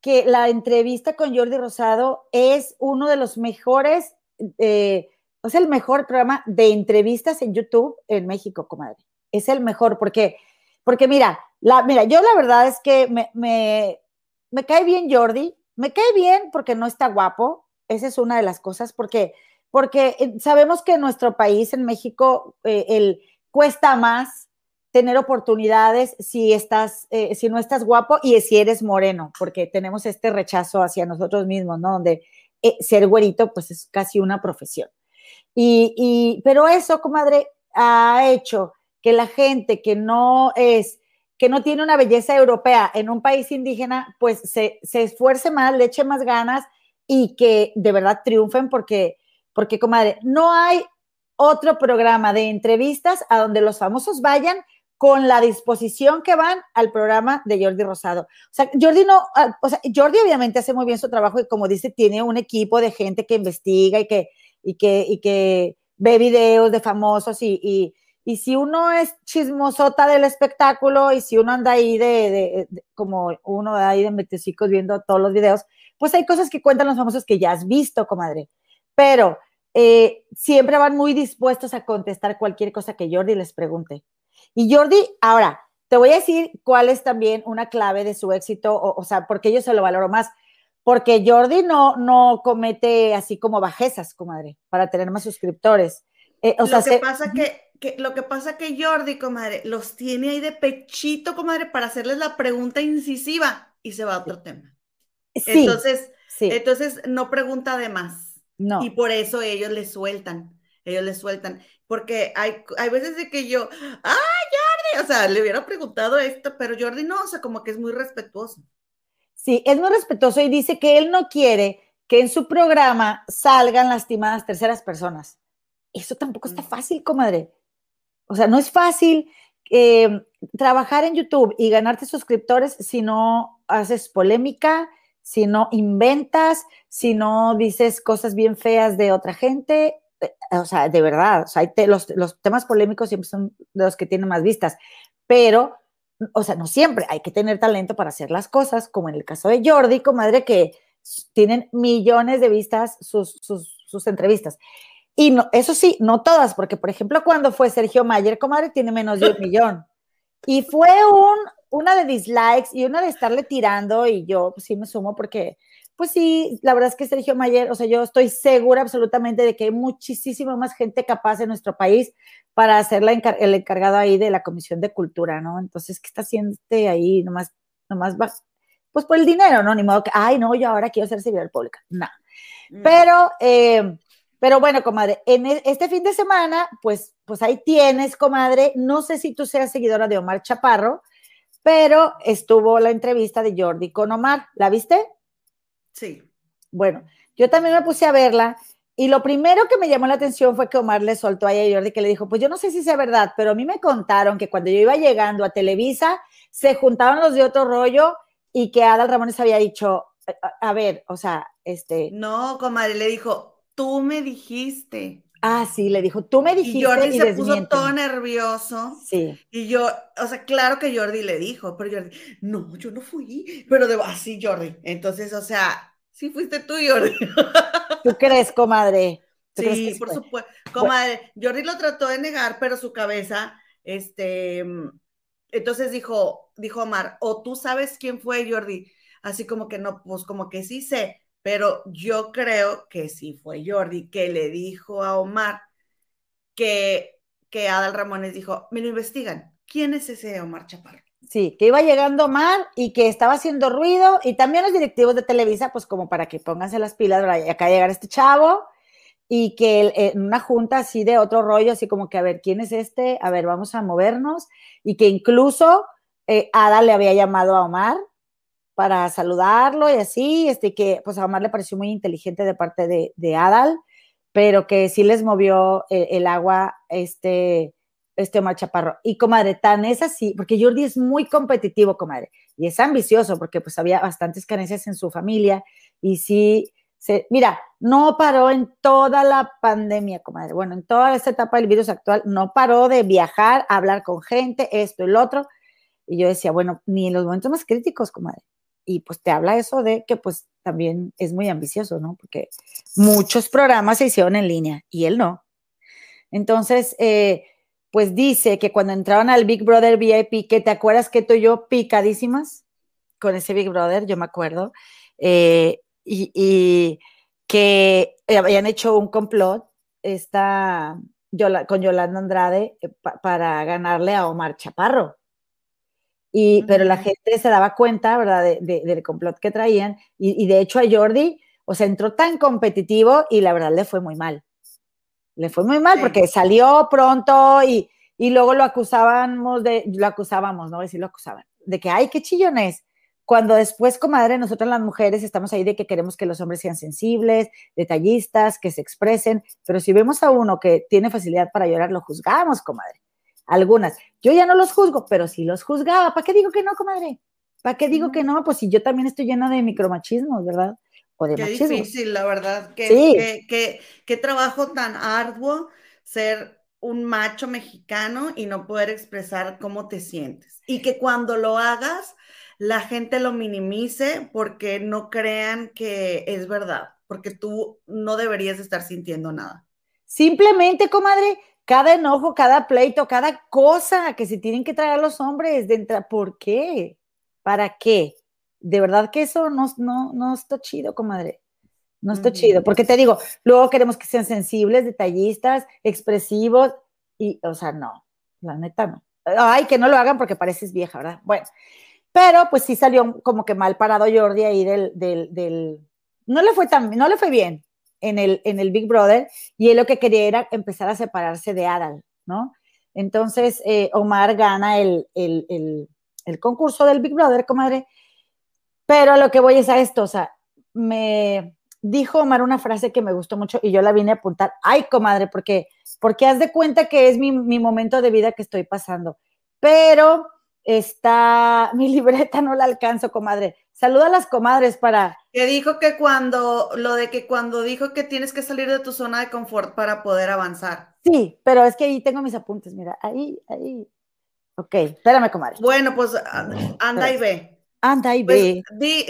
que la entrevista con Jordi Rosado es uno de los mejores eh, es el mejor programa de entrevistas en YouTube en México, comadre. Es el mejor, porque, porque mira, la, mira, yo la verdad es que me, me, cae bien Jordi, me cae bien porque no está guapo, esa es una de las cosas, porque, porque eh, sabemos que en nuestro país, en México, eh, el, cuesta más tener oportunidades si estás, eh, si no estás guapo y si eres moreno, porque tenemos este rechazo hacia nosotros mismos, ¿no? Donde ser güerito, pues es casi una profesión. Y, y, pero eso, comadre, ha hecho que la gente que no es que no tiene una belleza europea en un país indígena, pues se, esfuerce más, le eche más ganas y que de verdad triunfen porque, porque, comadre, no hay otro programa de entrevistas a donde los famosos vayan con la disposición que van al programa de Jordi Rosado. O sea, Jordi no, ah, o sea, Jordi obviamente hace muy bien su trabajo y como dice, tiene un equipo de gente que investiga y que, y que, y que ve videos de famosos y y si uno es chismosota del espectáculo y si uno anda ahí de, como uno ahí de metecicos viendo todos los videos, pues hay cosas que cuentan los famosos que ya has visto, comadre. Pero eh, siempre van muy dispuestos a contestar cualquier cosa que Jordi les pregunte. Y Jordi, ahora, te voy a decir cuál es también una clave de su éxito, o, o sea, porque yo se lo valoro más. Porque Jordi no, no comete así como bajezas, comadre, para tener más suscriptores. Eh, o lo que pasa que que lo que pasa que Jordi, comadre, los tiene ahí de pechito, comadre, para hacerles la pregunta incisiva y se va a otro tema. Sí, entonces, sí. entonces no pregunta de más. No. Y por eso ellos le sueltan, ellos le sueltan. Porque hay, hay veces de que yo, ¡ay! O sea, le hubiera preguntado esto, pero Jordi no, o sea, como que es muy respetuoso. Sí, es muy respetuoso y dice que él no quiere que en su programa salgan lastimadas terceras personas. Eso tampoco está fácil, comadre. O sea, no es fácil eh, trabajar en YouTube y ganarte suscriptores si no haces polémica, si no inventas, si no dices cosas bien feas de otra gente. Eh, o sea, de verdad, o sea, los, los, temas polémicos siempre son de los que tienen más vistas, pero, o sea, no siempre, hay que tener talento para hacer las cosas, como en el caso de Jordi, comadre, que tienen millones de vistas sus, sus, sus entrevistas. Y no, eso sí, no todas, porque por ejemplo, cuando fue Sergio Mayer, comadre, tiene menos de un millón. Y fue un, una de dislikes y una de estarle tirando, y yo pues, sí me sumo porque, pues sí, la verdad es que Sergio Mayer, o sea, yo estoy segura absolutamente de que hay muchísima más gente capaz en nuestro país para ser la el encargado ahí de la Comisión de Cultura, ¿no? Entonces, ¿qué está haciendo este ahí? Nomás, nomás va, pues por el dinero, ¿no? Ni modo que, ay, no, yo ahora quiero ser servidor pública. No. Mm. Pero, eh, pero bueno, comadre, en e, este fin de semana, pues, pues ahí tienes, comadre. No sé si tú seas seguidora de Omar Chaparro, pero estuvo la entrevista de Jordi con Omar. ¿La viste? Sí. Bueno, yo también me puse a verla y lo primero que me llamó la atención fue que Omar le soltó a Jordi que le dijo, pues yo no sé si sea verdad, pero a mí me contaron que cuando yo iba llegando a Televisa, se juntaban los de otro rollo y que Adal Ramones había dicho, a, a ver, o sea, este... No, comadre, le dijo, tú me dijiste. Ah, sí, le dijo, tú me dijiste. Y Jordi se puso todo nervioso. Sí. Y yo, o sea, claro que Jordi le dijo, pero Jordi, no, yo no fui, pero de, así Jordi. Entonces, o sea, sí fuiste tú, Jordi. ¿Tú crees, comadre? sí, por supuesto. Comadre, Jordi lo trató de negar, pero su cabeza, este, entonces dijo, dijo Omar, o tú sabes quién fue Jordi. Así como que no, pues como que sí sé, pero yo creo que sí fue Jordi que le dijo a Omar que, que Adal Ramones dijo, me lo investigan, ¿quién es ese Omar Chaparro? Sí, que iba llegando Omar y que estaba haciendo ruido y también los directivos de Televisa, pues como para que pónganse las pilas, acá llegar este chavo y que en una junta así de otro rollo, así como que a ver, ¿quién es este? A ver, vamos a movernos y que incluso eh, Ada le había llamado a Omar para saludarlo y así, este, que pues a Omar le pareció muy inteligente de parte de, Adal, pero que sí les movió eh, el, agua este, este Omar Chaparro. Y comadre, tan es así, porque Jordi es muy competitivo, comadre, y es ambicioso, porque pues había bastantes carencias en su familia, y sí, se, mira, no paró en toda la pandemia, comadre, bueno, en toda esta etapa del virus actual, no paró de viajar, hablar con gente, esto y lo otro, y yo decía, bueno, ni en los momentos más críticos, comadre y pues te habla eso de que pues también es muy ambicioso, ¿no? Porque muchos programas se hicieron en línea y él no. Entonces, eh, pues dice que cuando entraron al Big Brother VIP, que te acuerdas que tú y yo picadísimas con ese Big Brother, yo me acuerdo, eh, y, que habían hecho un complot esta, con Yolanda Andrade eh, para ganarle a Omar Chaparro. Y, Pero la gente se daba cuenta, ¿verdad?, del complot que traían. Y, de hecho a Jordi, o sea, entró tan competitivo y la verdad le fue muy mal. Le fue muy mal porque salió pronto y, y luego lo acusábamos de, lo acusábamos, no decir lo acusaban, de que, ay, qué chillones. Cuando después, comadre, nosotros las mujeres estamos ahí de que queremos que los hombres sean sensibles, detallistas, que se expresen, pero si vemos a uno que tiene facilidad para llorar, lo juzgamos, comadre. Algunas. Yo ya no los juzgo, pero sí los juzgaba. ¿Para qué digo que no, comadre? ¿Para qué digo que no? Pues si yo también estoy llena de micromachismos, ¿verdad? O de qué difícil, la verdad. Qué, qué, qué trabajo tan arduo ser un macho mexicano y no poder expresar cómo te sientes. Y que cuando lo hagas, la gente lo minimice porque no crean que es verdad, porque tú no deberías estar sintiendo nada. Simplemente, comadre, cada enojo, cada pleito, cada cosa que se tienen que traer los hombres, de ¿por qué? ¿Para qué? De verdad que eso no, no, no está chido, comadre. No está chido, porque te digo, luego queremos que sean sensibles, detallistas, expresivos, y, o sea, no, la neta no. Ay, que no lo hagan porque pareces vieja, ¿verdad? Bueno, pero pues sí salió como que mal parado Jordi ahí del, del, del, no le fue tan, no le fue bien en el, en el Big Brother, y él lo que quería era empezar a separarse de Adal, ¿no? Entonces, eh, Omar gana el, el, el, el concurso del Big Brother, comadre, pero lo que voy es a esto, o sea, me, dijo Omar una frase que me gustó mucho y yo la vine a apuntar. Ay, comadre, porque, porque haz de cuenta que es mi, momento de vida que estoy pasando. Pero está, mi libreta no la alcanzo, comadre. Saluda a las comadres para. Que dijo que cuando, lo de que cuando dijo que tienes que salir de tu zona de confort para poder avanzar. Sí, pero es que ahí tengo mis apuntes, mira, ahí, ahí. Ok, espérame, comadre. Bueno, pues anda y ve. Anda y pues,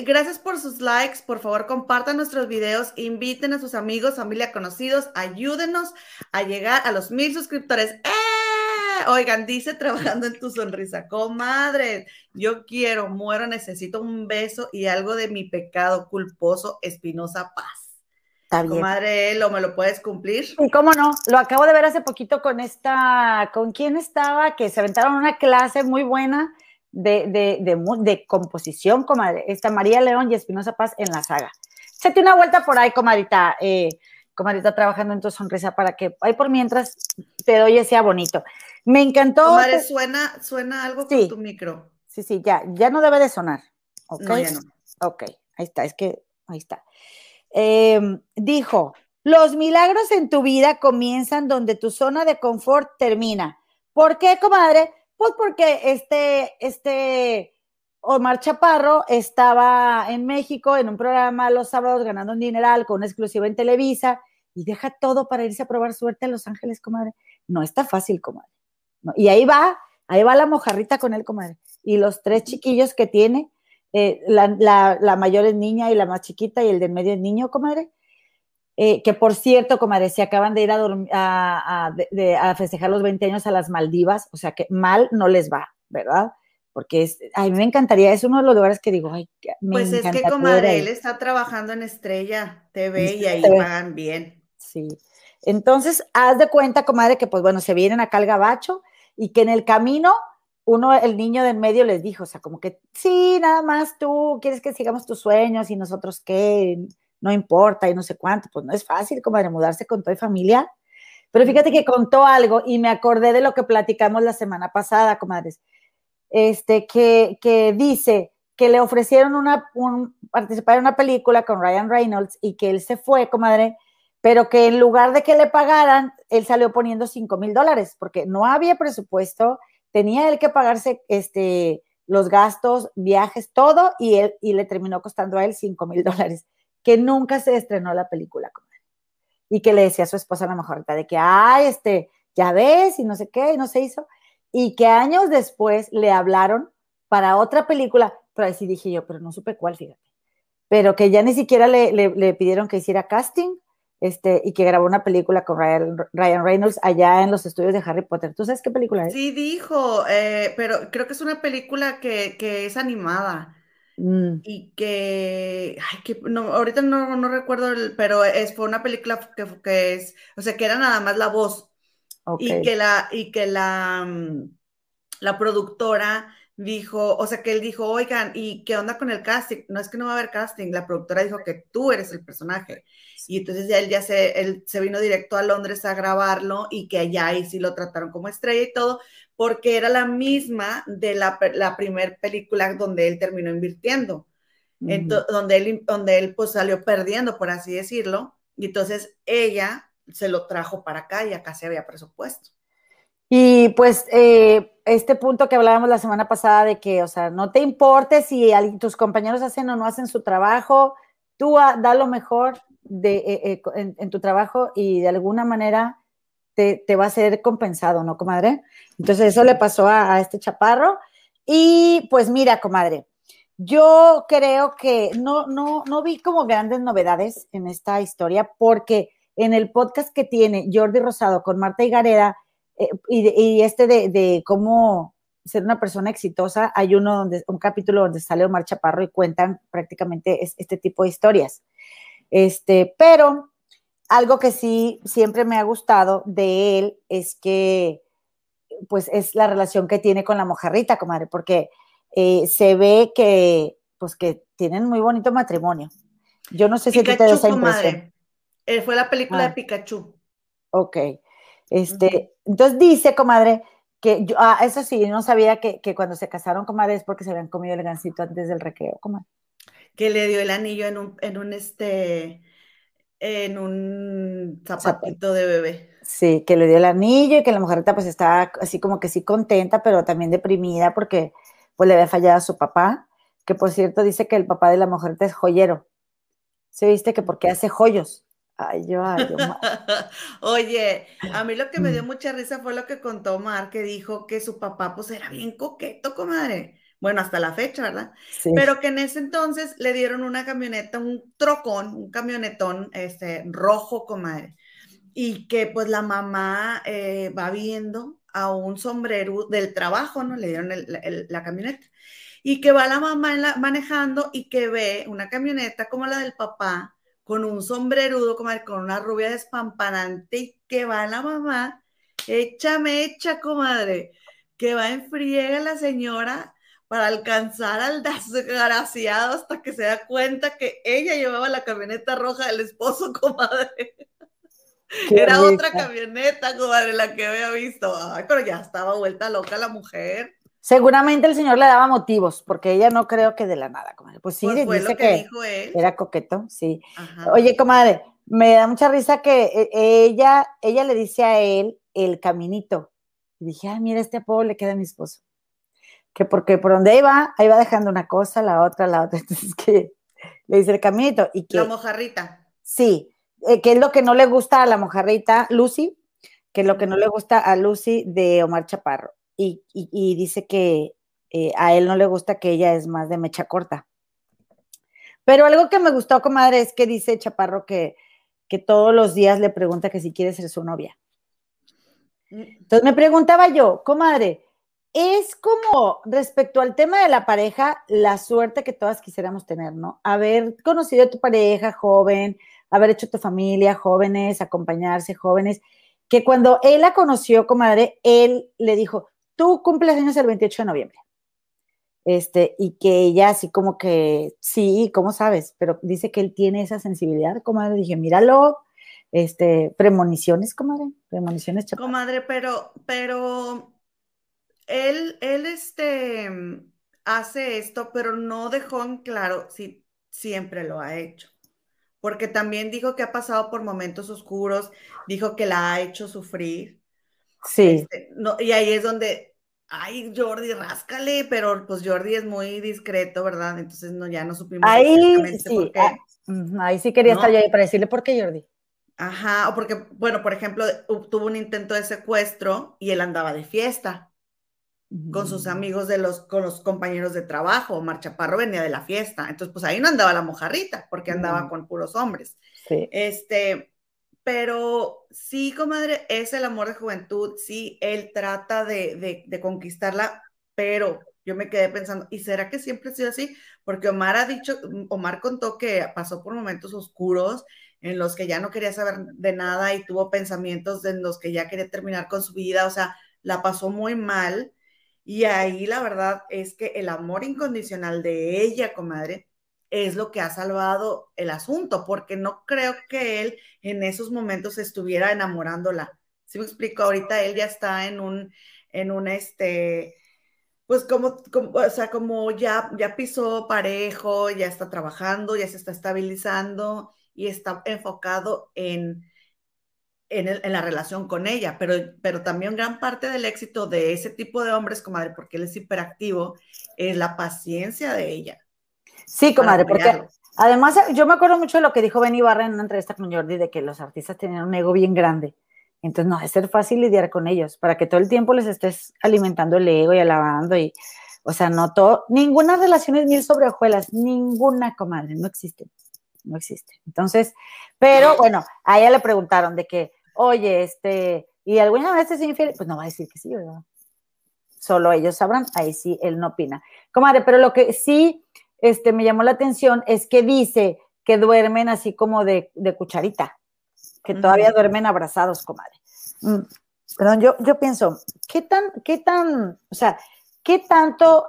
gracias por sus likes. Por favor, compartan nuestros videos, inviten a sus amigos, familia, conocidos, ayúdenos a llegar a los mil suscriptores. ¡Eh! Oigan, dice trabajando en tu sonrisa, comadre. Yo quiero, muero, necesito un beso y algo de mi pecado culposo, Espinosa Paz. Está bien. Comadre, ¿lo me lo puedes cumplir? Sí, cómo no. Lo acabo de ver hace poquito con esta, ¿con quién estaba? Que se aventaron una clase muy buena de, de, de, composición, comadre. Está María León y Espinosa Paz en la saga. Sete una vuelta por ahí, comadita, eh, comadita trabajando en tu sonrisa para que ahí por mientras te doy ese bonito. Me encantó. Comadre, suena, suena algo con tu micro. Sí, sí, ya, ya no debe de sonar. No, ya no. Ok, ahí está, es que, ahí está. Em, dijo, los milagros en tu vida comienzan donde tu zona de confort termina. ¿Por qué, comadre? Pues porque este, este Omar Chaparro estaba en México en un programa los sábados ganando un dineral con una exclusiva en Televisa y deja todo para irse a probar suerte a Los Ángeles, comadre. No está fácil, comadre. Y ahí va, ahí va la mojarrita con él, comadre. Y los tres chiquillos que tiene, eh, la, la, mayor es niña y la más chiquita y el de medio es niño, comadre. Eh, que por cierto, comadre, se acaban de ir a, a, festejar los 20 años a las Maldivas, o sea que mal no les va, ¿verdad? Porque es, a mí me encantaría, es uno de los lugares que digo, ay, me Pues es que, comadre, él está trabajando en Estrella TV y ahí pagan bien. Sí. Entonces, haz de cuenta, comadre, que pues bueno, se vienen acá al gabacho y que en el camino uno, el niño del medio les dijo, o sea, como que, sí, nada más tú quieres que sigamos tus sueños y nosotros qué, no importa y no sé cuánto, pues no es fácil, como de mudarse con toda familia. Pero fíjate que contó algo y me acordé de lo que platicamos la semana pasada, comadres. Este, que, que dice que le ofrecieron una, un, participar en una película con Ryan Reynolds y que él se fue, comadre, pero que en lugar de que le pagaran, él salió poniendo 5 mil dólares, porque no había presupuesto, tenía él que pagarse este, los gastos, viajes, todo, y, él, y le terminó costando a él 5 mil dólares que nunca se estrenó la película con él. Y que le decía a su esposa a la mejor de que, ay, este, ya ves, y no sé qué, y no se hizo. Y que años después le hablaron para otra película, pero así dije yo, pero no supe cuál, fíjate. Pero que ya ni siquiera le, le, pidieron que hiciera casting, este, y que grabó una película con Ryan, Reynolds allá en los estudios de Harry Potter. ¿Tú sabes qué película es? Sí, dijo, eh, pero creo que es una película que, que es animada Mm. Y que, ay, que no, ahorita no, no recuerdo, pero es, fue una película que, que, es, o sea, que era nada más la voz. Y que la, y que la, mm, la productora dijo, o sea, que él dijo, oigan, ¿y qué onda con el casting? No es que no va a haber casting, la productora dijo que tú eres el personaje. Y entonces ya él ya se, él se vino directo a Londres a grabarlo y que allá ahí sí lo trataron como estrella y todo, porque era la misma de la, la primer película donde él terminó invirtiendo, donde, él, donde él pues salió perdiendo, por así decirlo, y entonces ella se lo trajo para acá y acá se había presupuesto. Y pues eh, este punto que hablábamos la semana pasada de que, o sea, no te importe si tus compañeros hacen o no hacen su trabajo, tú da lo mejor de, eh, eh, en, tu trabajo y de alguna manera te, va a ser compensado, ¿no, comadre? Entonces eso le pasó a, este chaparro. Y pues mira, comadre, yo creo que no, no, no vi como grandes novedades en esta historia porque en el podcast que tiene Jordi Rosado con Marta Higareda, eh, y, este de, cómo ser una persona exitosa, hay uno donde, un capítulo donde sale Omar Chaparro y cuentan prácticamente este tipo de historias. Este, pero algo que sí siempre me ha gustado de él es que, pues, es la relación que tiene con la mojarrita, comadre, porque eh, se ve que, pues, que tienen muy bonito matrimonio. Yo no sé si tú te das esa impresión. Eh, fue la película de ah. Pikachu. Ok. Este, entonces dice, comadre, que yo, ah, eso sí, no sabía que, cuando se casaron, comadre, es porque se habían comido el gancito antes del recreo, comadre. Que le dio el anillo en un, en un este, en un zapatito de bebé. Sí, que le dio el anillo y que la mujerita pues estaba así como que sí contenta, pero también deprimida porque pues le había fallado a su papá, que por cierto dice que el papá de la mujerita es joyero. ¿Se viste que porque hace joyos? Ay, yo, ay, yo. Oye, a mí lo que me dio mucha risa fue lo que contó Omar, que dijo que su papá pues era bien coqueto, comadre. Bueno, hasta la fecha, ¿verdad? Sí. Pero que en ese entonces le dieron una camioneta, un trocón, un camionetón este, rojo, comadre. Y que pues la mamá eh, va viendo a un sombrero del trabajo, ¿no? Le dieron la camioneta. Y que va la mamá manejando y que ve una camioneta como la del papá, con un sombrerudo, comadre, con una rubia despampanante y que va la mamá, échame, echa, comadre, que va en friega la señora para alcanzar al desgraciado hasta que se da cuenta que ella llevaba la camioneta roja del esposo, comadre. Era otra camioneta, comadre, la que había visto. Ay, pero ya estaba vuelta loca la mujer. Seguramente el señor le daba motivos, porque ella no creo que de la nada, comadre. Pues sí, pues dice que, dijo él. era coqueto, sí. Oye, comadre, me da mucha risa que eh, ella, ella le dice a él el caminito. Y dije, ay, mira, este pueblo le queda a mi esposo. Que porque por donde iba, ahí va dejando una cosa, la otra, la otra. Entonces, que le dice el caminito. Y que, la mojarrita. Sí, eh, que es lo que no le gusta a la mojarrita, Lucy, que es lo que no le gusta a Lucy de Omar Chaparro y, dice que eh, a él no le gusta que ella es más de mecha corta. Pero algo que me gustó, comadre, es que dice Chaparro que, que todos los días le pregunta que si quiere ser su novia. Entonces me preguntaba yo, comadre, es como respecto al tema de la pareja, la suerte que todas quisiéramos tener, ¿no? Haber conocido a tu pareja joven, haber hecho tu familia jóvenes, acompañarse jóvenes, que cuando él la conoció, comadre, él le dijo, tú cumples años el 28 de noviembre. Este, y que ella así como que, sí, ¿cómo sabes? Pero dice que él tiene esa sensibilidad, comadre. Dije, míralo, este, premoniciones, comadre, premoniciones. Comadre, pero, pero él, él, este, hace esto, pero no dejó en claro si siempre lo ha hecho. Porque también dijo que ha pasado por momentos oscuros, dijo que la ha hecho sufrir. Sí. Este, no, y ahí es donde ay, Jordi, ráscale, pero pues Jordi es muy discreto, ¿verdad? Entonces no, ya no supimos ahí, sí, por qué. Ah, ahí sí quería estar yo ahí para decirle por qué Jordi. Ajá, o porque, bueno, por ejemplo, tuvo un intento de secuestro y él andaba de fiesta con sus amigos de los, con los compañeros de trabajo. Marchaparro venía de la fiesta. Entonces, pues ahí no andaba la mojarrita, porque andaba con puros hombres. Sí. Este, pero sí, comadre, es el amor de juventud, sí, él trata de, conquistarla, pero yo me quedé pensando, ¿y será que siempre ha sido así? Porque Omar ha dicho, Omar contó que pasó por momentos oscuros en los que ya no quería saber de nada y tuvo pensamientos en los que ya quería terminar con su vida, o sea, la pasó muy mal. Y ahí la verdad es que el amor incondicional de ella, comadre, es lo que ha salvado el asunto, porque no creo que él en esos momentos estuviera enamorándola. Si me explico, ahorita él ya está en un, en un, este, pues como, o sea, como ya, ya pisó parejo, ya está trabajando, ya se está estabilizando y está enfocado en, en, la relación con ella, pero, pero también gran parte del éxito de ese tipo de hombres, comadre, porque él es hiperactivo, es la paciencia de ella. Sí, comadre, porque además yo me acuerdo mucho de lo que dijo Benny Barra en una entrevista con Jordi, de que los artistas tenían un ego bien grande. Entonces no es ser fácil lidiar con ellos, para que todo el tiempo les estés alimentando el ego y alabando y, o sea, no todo, ninguna relación es mil sobre hojuelas, ninguna, comadre, no existe, no existe. Entonces, pero bueno, a ella le preguntaron de que, oye, este, ¿y alguna vez es infiel? Pues no va a decir que sí, ¿verdad? Solo ellos sabrán, ahí sí, él no opina. Comadre, pero lo que sí este, me llamó la atención es que dice que duermen así como de, cucharita, que todavía duermen abrazados, comadre. Mm, perdón, yo, yo pienso, ¿qué tan, qué tan, o sea, qué tanto,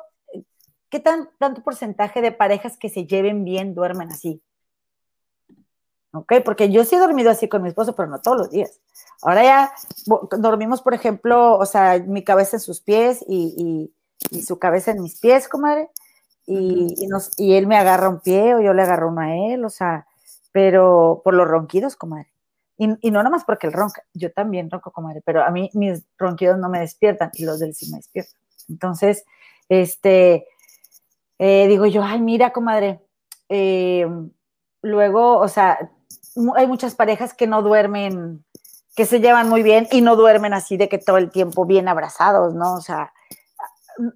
qué tan, tanto porcentaje de parejas que se lleven bien duermen así? ¿ok? Porque yo sí he dormido así con mi esposo, pero no todos los días. Ahora ya dormimos, por ejemplo, o sea, mi cabeza en sus pies y, su cabeza en mis pies, comadre, y, y, él me agarra un pie o yo le agarro uno a él, o sea, pero por los ronquidos, comadre. Y, y no nada más porque él ronca, yo también ronco, comadre, pero a mí mis ronquidos no me despiertan y los del sí me despiertan. Entonces, este, eh, digo yo, ay, mira, comadre, eh, luego, o sea, hay muchas parejas que no duermen, que se llevan muy bien y no duermen así de que todo el tiempo bien abrazados, ¿no? O sea,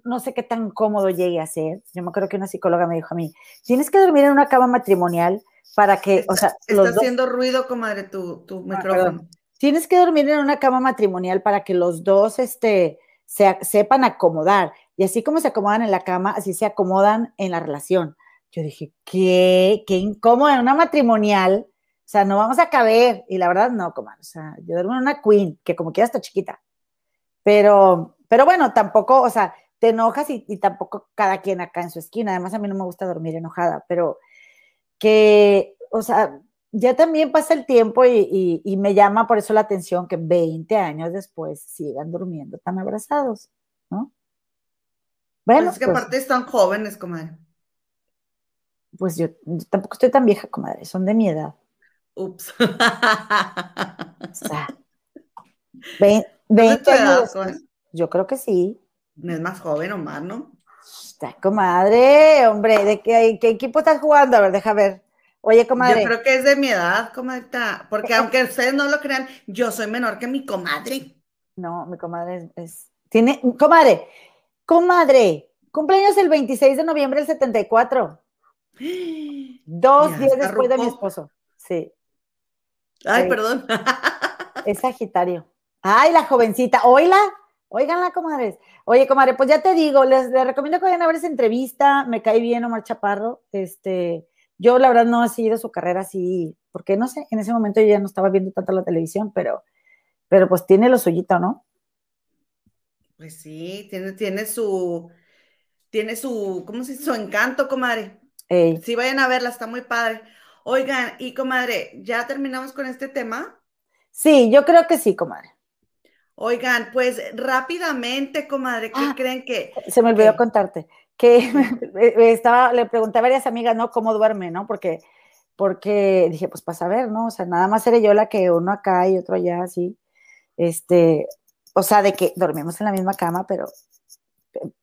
no sé qué tan cómodo llegue a ser. Yo me acuerdo que una psicóloga me dijo a mí, tienes que dormir en una cama matrimonial para que, o sea... Está haciendo ruido, comadre, tu, tu ah, micrófono. Tienes que dormir en una cama matrimonial para que los dos este, se, sepan acomodar. Y así como se acomodan en la cama, así se acomodan en la relación. Yo dije, qué, qué incómodo en una matrimonial o sea, no vamos a caber. Y la verdad, no, comadre. O sea, yo duermo en una queen, que como quiera está chiquita. Pero, pero bueno, tampoco, o sea, te enojas y, tampoco cada quien acá en su esquina. Además, a mí no me gusta dormir enojada, pero que, o sea, ya también pasa el tiempo y, y, me llama por eso la atención que 20 años después sigan durmiendo tan abrazados, ¿no? Bueno. Pues es que pues aparte están jóvenes, comadre. Pues yo, yo tampoco estoy tan vieja, comadre, son de mi edad. Ups. yo creo que sí. Es más joven o más, ¿no? Está, comadre, hombre, ¿de qué, qué, equipo estás jugando? A ver, deja ver. Oye, comadre. Yo creo que es de mi edad, comadre. Porque aunque ustedes no lo crean, yo soy menor que mi comadre. No, mi comadre es. tiene. Comadre, comadre, cumpleaños el 26 de noviembre del 74. Dos días después de mi esposo. Sí. Ay, perdón. Es Sagitario. Ay, la jovencita. Oíla. Óiganla, comadres. Oye, comadre, pues ya te digo, les, recomiendo que vayan a ver esa entrevista. Me cae bien Omar Chaparro. Este, yo la verdad no he seguido su carrera así, porque no sé, en ese momento yo ya no estaba viendo tanto la televisión, pero, pero pues tiene lo suyito, ¿no? Pues sí, tiene, tiene su, tiene su, ¿cómo se dice? Su encanto, comadre. Sí, vayan a verla, está muy padre. Oigan, y comadre, ¿ya terminamos con este tema? Sí, yo creo que sí, comadre. Oigan, pues rápidamente, comadre, ¿qué ah, creen que? Se me olvidó contarte que estaba, le pregunté a varias amigas, ¿no? ¿Cómo duerme, no? Porque, porque dije, pues para saber, ¿no? O sea, nada más seré yo la que uno acá y otro allá, así. Este, o sea, de que dormimos en la misma cama, pero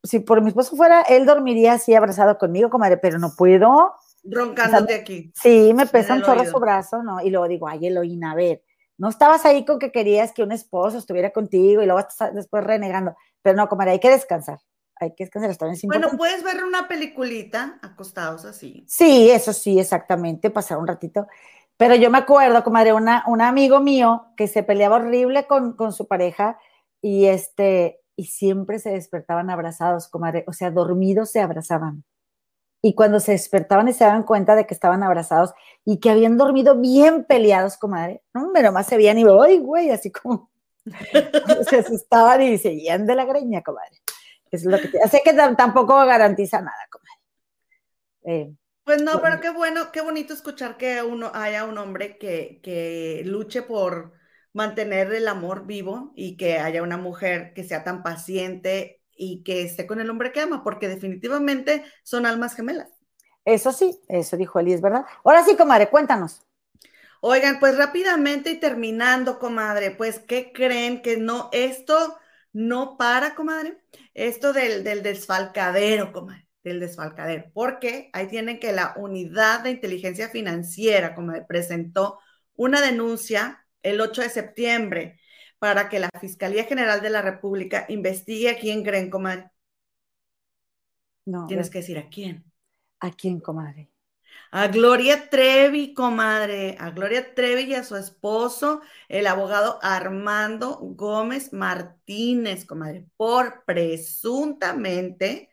si por mi esposo fuera, él dormiría así abrazado conmigo, comadre, pero no puedo. Roncándote aquí. Sí, me pesa un chorro su brazo, ¿no? Y luego digo, ay, Eloína, a ver, no estabas ahí con que querías que un esposo estuviera contigo y luego estás después renegando. Pero no, comadre, hay que descansar. Hay que descansar, bien Bueno, puedes ver una peliculita acostados así. Sí, eso sí, exactamente, pasar un ratito. Pero yo me acuerdo, comadre, una, un amigo mío que se peleaba horrible con, con su pareja y este, y siempre se despertaban abrazados, comadre, o sea, dormidos se abrazaban. Y cuando se despertaban y se daban cuenta de que estaban abrazados y que habían dormido bien peleados, comadre, no, pero más se veían y, ¡ay, güey! Así como se asustaban y seguían de la greña, comadre. Es lo que Así que tampoco garantiza nada, comadre. Eh, pues no, pero qué bueno, qué bonito escuchar que uno haya un hombre que, que luche por mantener el amor vivo y que haya una mujer que sea tan paciente y que esté con el hombre que ama, porque definitivamente son almas gemelas. Eso sí, eso dijo Elis, ¿verdad? Ahora sí, comadre, cuéntanos. Oigan, pues rápidamente y terminando, comadre, pues, ¿qué creen que no, esto no para, comadre? Esto del, del desfalcadero, comadre, del desfalcadero, porque ahí tienen que la unidad de inteligencia financiera, comadre, presentó una denuncia el 8 de septiembre para que la Fiscalía General de la República investigue a quién creen, comadre. No. Tienes que decir a quién. ¿A quién, comadre? A Gloria Trevi, comadre, a Gloria Trevi y a su esposo, el abogado Armando Gómez Martínez, comadre, por presuntamente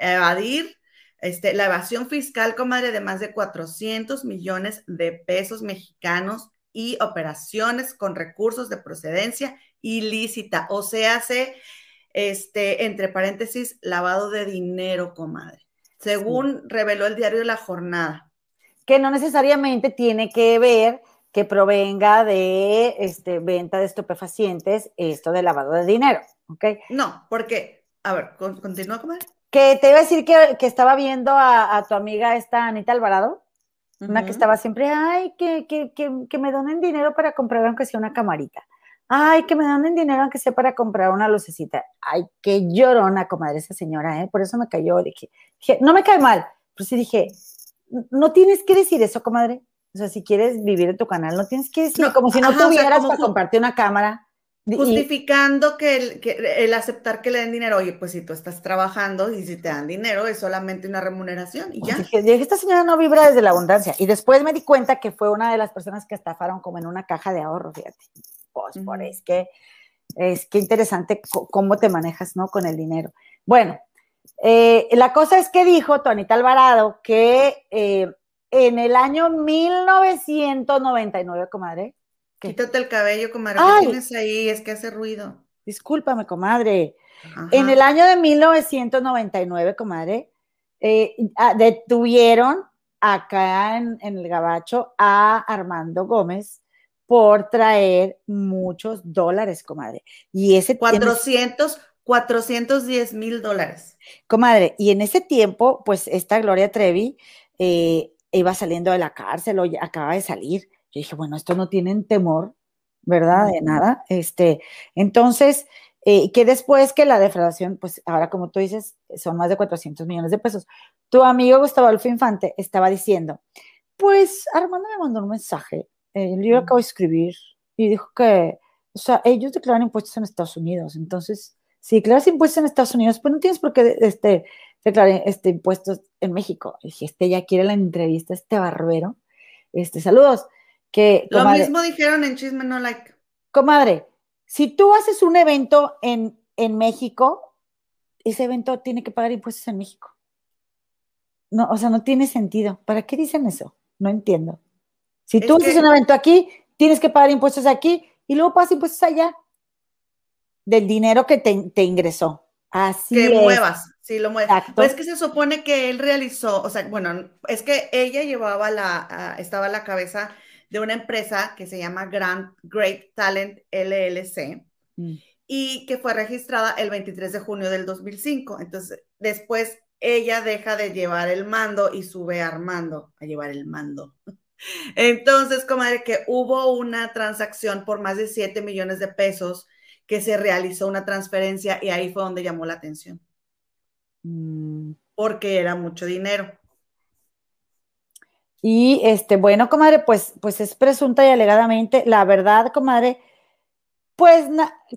evadir este, la evasión fiscal, comadre, de más de 400 millones de pesos mexicanos y operaciones con recursos de procedencia ilícita, o sea, hace, este, entre paréntesis, lavado de dinero, comadre, según reveló el diario La Jornada. Que no necesariamente tiene que ver que provenga de este, venta de estupefacientes, esto de lavado de dinero, ¿ok? No, porque, a ver, continúa, comadre. Que te iba a decir que, estaba viendo a, a tu amiga esta Anita Alvarado una que estaba siempre, ay, que, que, que, me donen dinero para comprar aunque sea una camarita. Ay, que me donen dinero aunque sea para comprar una lucecita. Ay, qué llorona, comadre, esa señora, ¿eh? Por eso me cayó. Dije, dije, no me cae mal, pero sí dije, no tienes que decir eso, comadre. O sea, si quieres vivir en tu canal, no tienes que decir, como si no tuvieras para comprarte una cámara. Justificando que el, que el, aceptar que le den dinero, oye, pues si tú estás trabajando y si te dan dinero es solamente una remuneración y ya. Dije, esta señora no vibra desde la abundancia. Y después me di cuenta que fue una de las personas que estafaron como en una caja de ahorro, fíjate. Pues por es que es que interesante cómo te manejas, ¿no? Con el dinero. Bueno, eh, la cosa es que dijo Tonita Alvarado que eh, en el año 1999, comadre, Quítate el cabello, comadre. ¿Qué tienes ahí? Es que hace ruido. Discúlpame, comadre. En el año de 1999, comadre, eh, ah, detuvieron acá en, el Gabacho a Armando Gómez por traer muchos dólares, comadre. Y ese 400, 410 mil dólares. Comadre, y en ese tiempo, pues esta Gloria Trevi eh, iba saliendo de la cárcel o acaba de salir. Yo dije, bueno, esto no tienen temor, ¿verdad? De nada. Este, entonces, eh, que después que la defraudación, pues ahora como tú dices, son más de 400 millones de pesos. Tu amigo Gustavo Alfo Infante estaba diciendo, pues Armando me mandó un mensaje, eh, yo lo acabo de escribir y dijo que, o sea, ellos declaran impuestos en Estados Unidos, entonces, si declaras impuestos en Estados Unidos, pues no tienes por qué este, declarar este, impuestos en México. Y dije, este ya quiere la entrevista, este barbero. Este, saludos. Lo mismo dijeron en Chisme No Like. Comadre, si tú haces un evento en, en México, ese evento tiene que pagar impuestos en México. No, o sea, no tiene sentido. ¿Para qué dicen eso? No entiendo. Si tú haces un evento aquí, tienes que pagar impuestos aquí y luego pagas impuestos allá del dinero que te, ingresó. Así que muevas, sí, lo muevas. Pues es que se supone que él realizó, o sea, bueno, es que ella llevaba la, estaba a la cabeza de una empresa que se llama Grand Great Talent LLC mm. y que fue registrada el 23 de junio del 2005. Entonces, después ella deja de llevar el mando y sube a Armando a llevar el mando. Entonces, comadre, que hubo una transacción por más de 7 millones de pesos que se realizó una transferencia y ahí fue donde llamó la atención. Mm. Porque era mucho dinero. Y este, bueno, comadre, pues, pues es presunta y alegadamente, la verdad, comadre, pues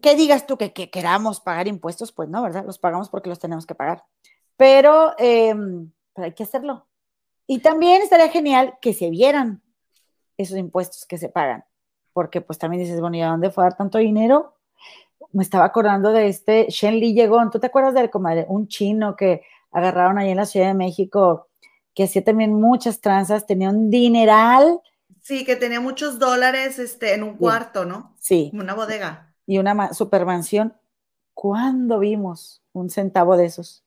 que digas tú que, queramos pagar impuestos, pues no, ¿verdad? Los pagamos porque los tenemos que pagar. Pero, em, pero hay que hacerlo. Y también estaría genial que se vieran esos impuestos que se pagan, porque pues también dices, bueno, ¿y a dónde fue a dar tanto dinero? me estaba acordando de este Shen Li Yegon, ¿tú te acuerdas del comadre? Un chino que agarraron ahí en la Ciudad de México, que hacía también muchas tranzas, tenía un dineral. Sí, que tenía muchos dólares este, en un cuarto, ¿no? Sí. Una bodega. Y una supermansión. ¿Cuándo vimos un centavo de esos?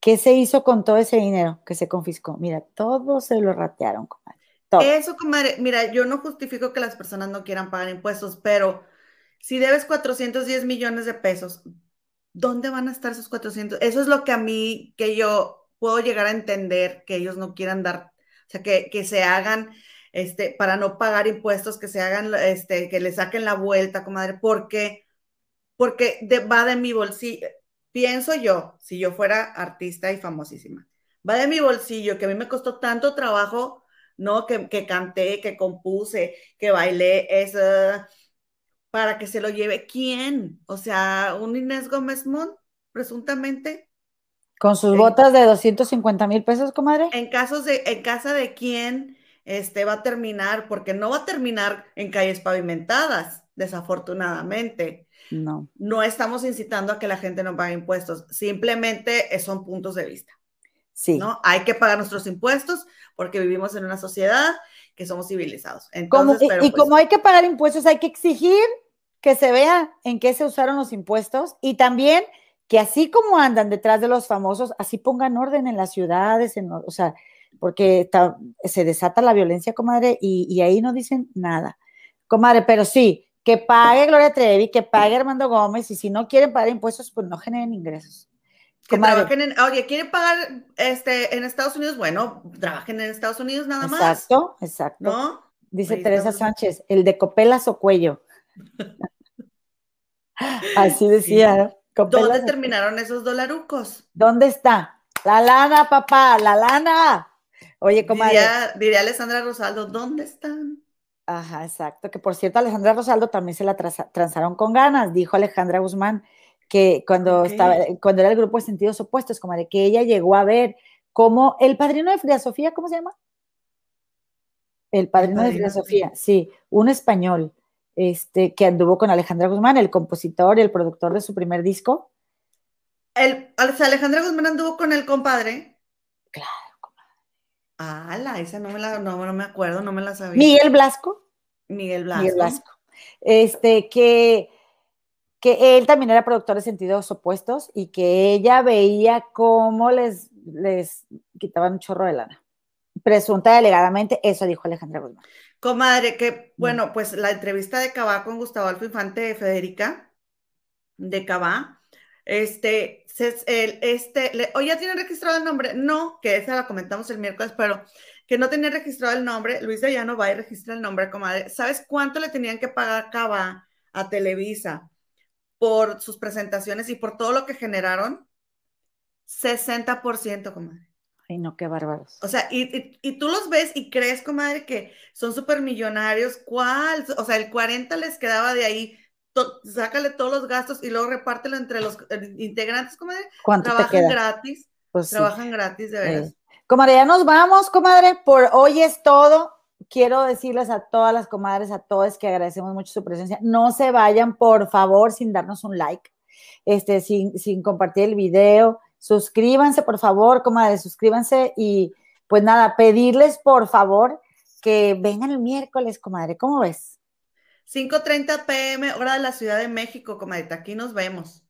¿Qué se hizo con todo ese dinero que se confiscó? Mira, todo se lo ratearon, comadre. Eso, comadre, mira, yo no justifico que las personas no quieran pagar impuestos, pero si debes 410 millones de pesos, ¿dónde van a estar esos 400? Eso es lo que a mí, que yo puedo llegar a entender que ellos no quieran dar, o sea, que, que se hagan, este, para no pagar impuestos, que se hagan, este, que le saquen la vuelta, comadre, porque, porque va de mi bolsillo. Pienso yo, si yo fuera artista y famosísima, va de mi bolsillo, que a mí me costó tanto trabajo, ¿no? Que, que canté, que compuse, que bailé, es para que se lo lleve quién? O sea, un Inés Gómez Mont, presuntamente. Con sus botas de 250 mil pesos, comadre. En casos de, en casa de quién este va a terminar, porque no va a terminar en calles pavimentadas, desafortunadamente. No. No estamos incitando a que la gente no pague impuestos, simplemente son puntos de vista. Sí. ¿no? Hay que pagar nuestros impuestos porque vivimos en una sociedad que somos civilizados. y, pues como hay que pagar impuestos, hay que exigir que se vea en qué se usaron los impuestos y también que así como andan detrás de los famosos, así pongan orden en las ciudades, en, o sea, porque se desata la violencia, comadre, y, ahí no dicen nada. Comadre, pero sí, que pague Gloria Trevi, que pague Armando Gómez, y si no quieren pagar impuestos, pues no generen ingresos. Que trabajen en, oye, ¿quieren pagar este, en Estados Unidos? Bueno, trabajen en Estados Unidos nada más. Exacto, exacto. Dice Teresa Sánchez, el de copelas o cuello. Así decía. ¿Dónde terminaron esos dolarucos? ¿Dónde está? La lana, papá, la lana. Oye, comadre. Diría, diría Alessandra Rosaldo, ¿dónde están? Ajá, exacto. Que por cierto, Alejandra Rosaldo también se la transaron con ganas, dijo Alejandra Guzmán, que cuando estaba, cuando era el grupo de sentidos opuestos, comadre, que ella llegó a ver cómo el padrino de Frida Sofía, ¿cómo se llama? El padrino, de Frida Sofía, sí, un español este, que anduvo con Alejandra Guzmán, el compositor y el productor de su primer disco. El, Alejandra Guzmán anduvo con el compadre. Claro, compadre. Ah, la, esa no me la, no, me acuerdo, no me la sabía. Miguel Blasco. Miguel Blasco. Miguel Blasco. Este, que, que él también era productor de sentidos opuestos y que ella veía cómo les, les quitaban un chorro de lana. Presunta delegadamente, eso dijo Alejandra Guzmán. Comadre, que bueno, pues la entrevista de Cabá con Gustavo Alfo Infante de Federica, de Cabá, este, el, este, ¿o ya tiene registrado el nombre? No, que esa la comentamos el miércoles, pero que no tenía registrado el nombre, Luis de Llano va y registra el nombre, comadre. ¿Sabes cuánto le tenían que pagar Cabá a Televisa por sus presentaciones y por todo lo que generaron? 60%, comadre. Ay, no, qué bárbaros. O sea, y, tú los ves y crees, comadre, que son súper millonarios. ¿Cuál? O sea, el 40 les quedaba de ahí. sácale todos los gastos y luego repártelo entre los eh, integrantes, comadre. ¿Cuánto trabajan te gratis. Pues trabajan gratis, de veras. Comadre, ya nos vamos, comadre. Por hoy es todo. Quiero decirles a todas las comadres, a todos que agradecemos mucho su presencia. No se vayan, por favor, sin darnos un like, este, sin, sin compartir el video suscríbanse, por favor, comadre, suscríbanse y pues nada, pedirles por favor que vengan el miércoles, comadre, ¿cómo ves? 5.30 pm, hora de la Ciudad de México, comadre, aquí nos vemos.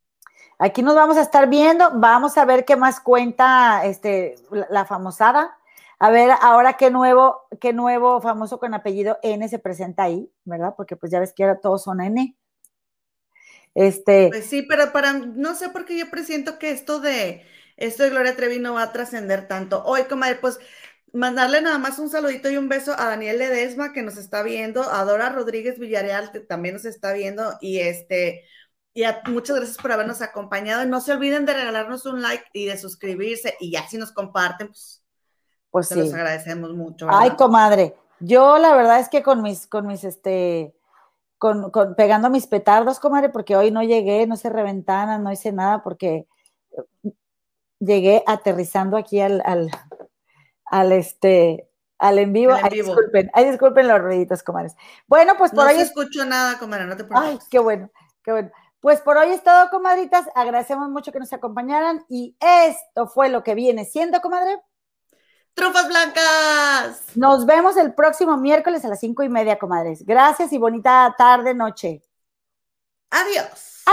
Aquí nos vamos a estar viendo, vamos a ver qué más cuenta este, la, famosada. A ver ahora qué nuevo, qué nuevo famoso con apellido N se presenta ahí, ¿verdad? Porque pues ya ves que ahora todos son N. Este, pues sí, pero para, no sé por qué yo presiento que esto de, esto de Gloria Trevi no va a trascender tanto. Hoy, comadre, pues mandarle nada más un saludito y un beso a Daniel Ledesma que nos está viendo, a Dora Rodríguez Villarreal que también nos está viendo y este, y muchas gracias por habernos acompañado. No se olviden de regalarnos un like y de suscribirse y ya si nos comparten, pues, pues se los agradecemos mucho. Ay, comadre, yo la verdad es que con mis, con mis, este, con, pegando mis petardos, comadre, porque hoy no llegué, no se reventanas, no hice nada, porque llegué aterrizando aquí al, al, este, al en vivo. Ay, disculpen, ay, disculpen los ruiditos, comadres. Bueno, pues por no ahí. No escucho nada, comadre, no te preocupes. Ay, qué bueno, qué bueno. Pues por hoy es todo, comadritas. Agradecemos mucho que nos acompañaran y esto fue lo que viene siendo, comadre. ¡Trufas blancas! Nos vemos el próximo miércoles a las cinco y media, comadres. Gracias y bonita tarde, noche. Adiós.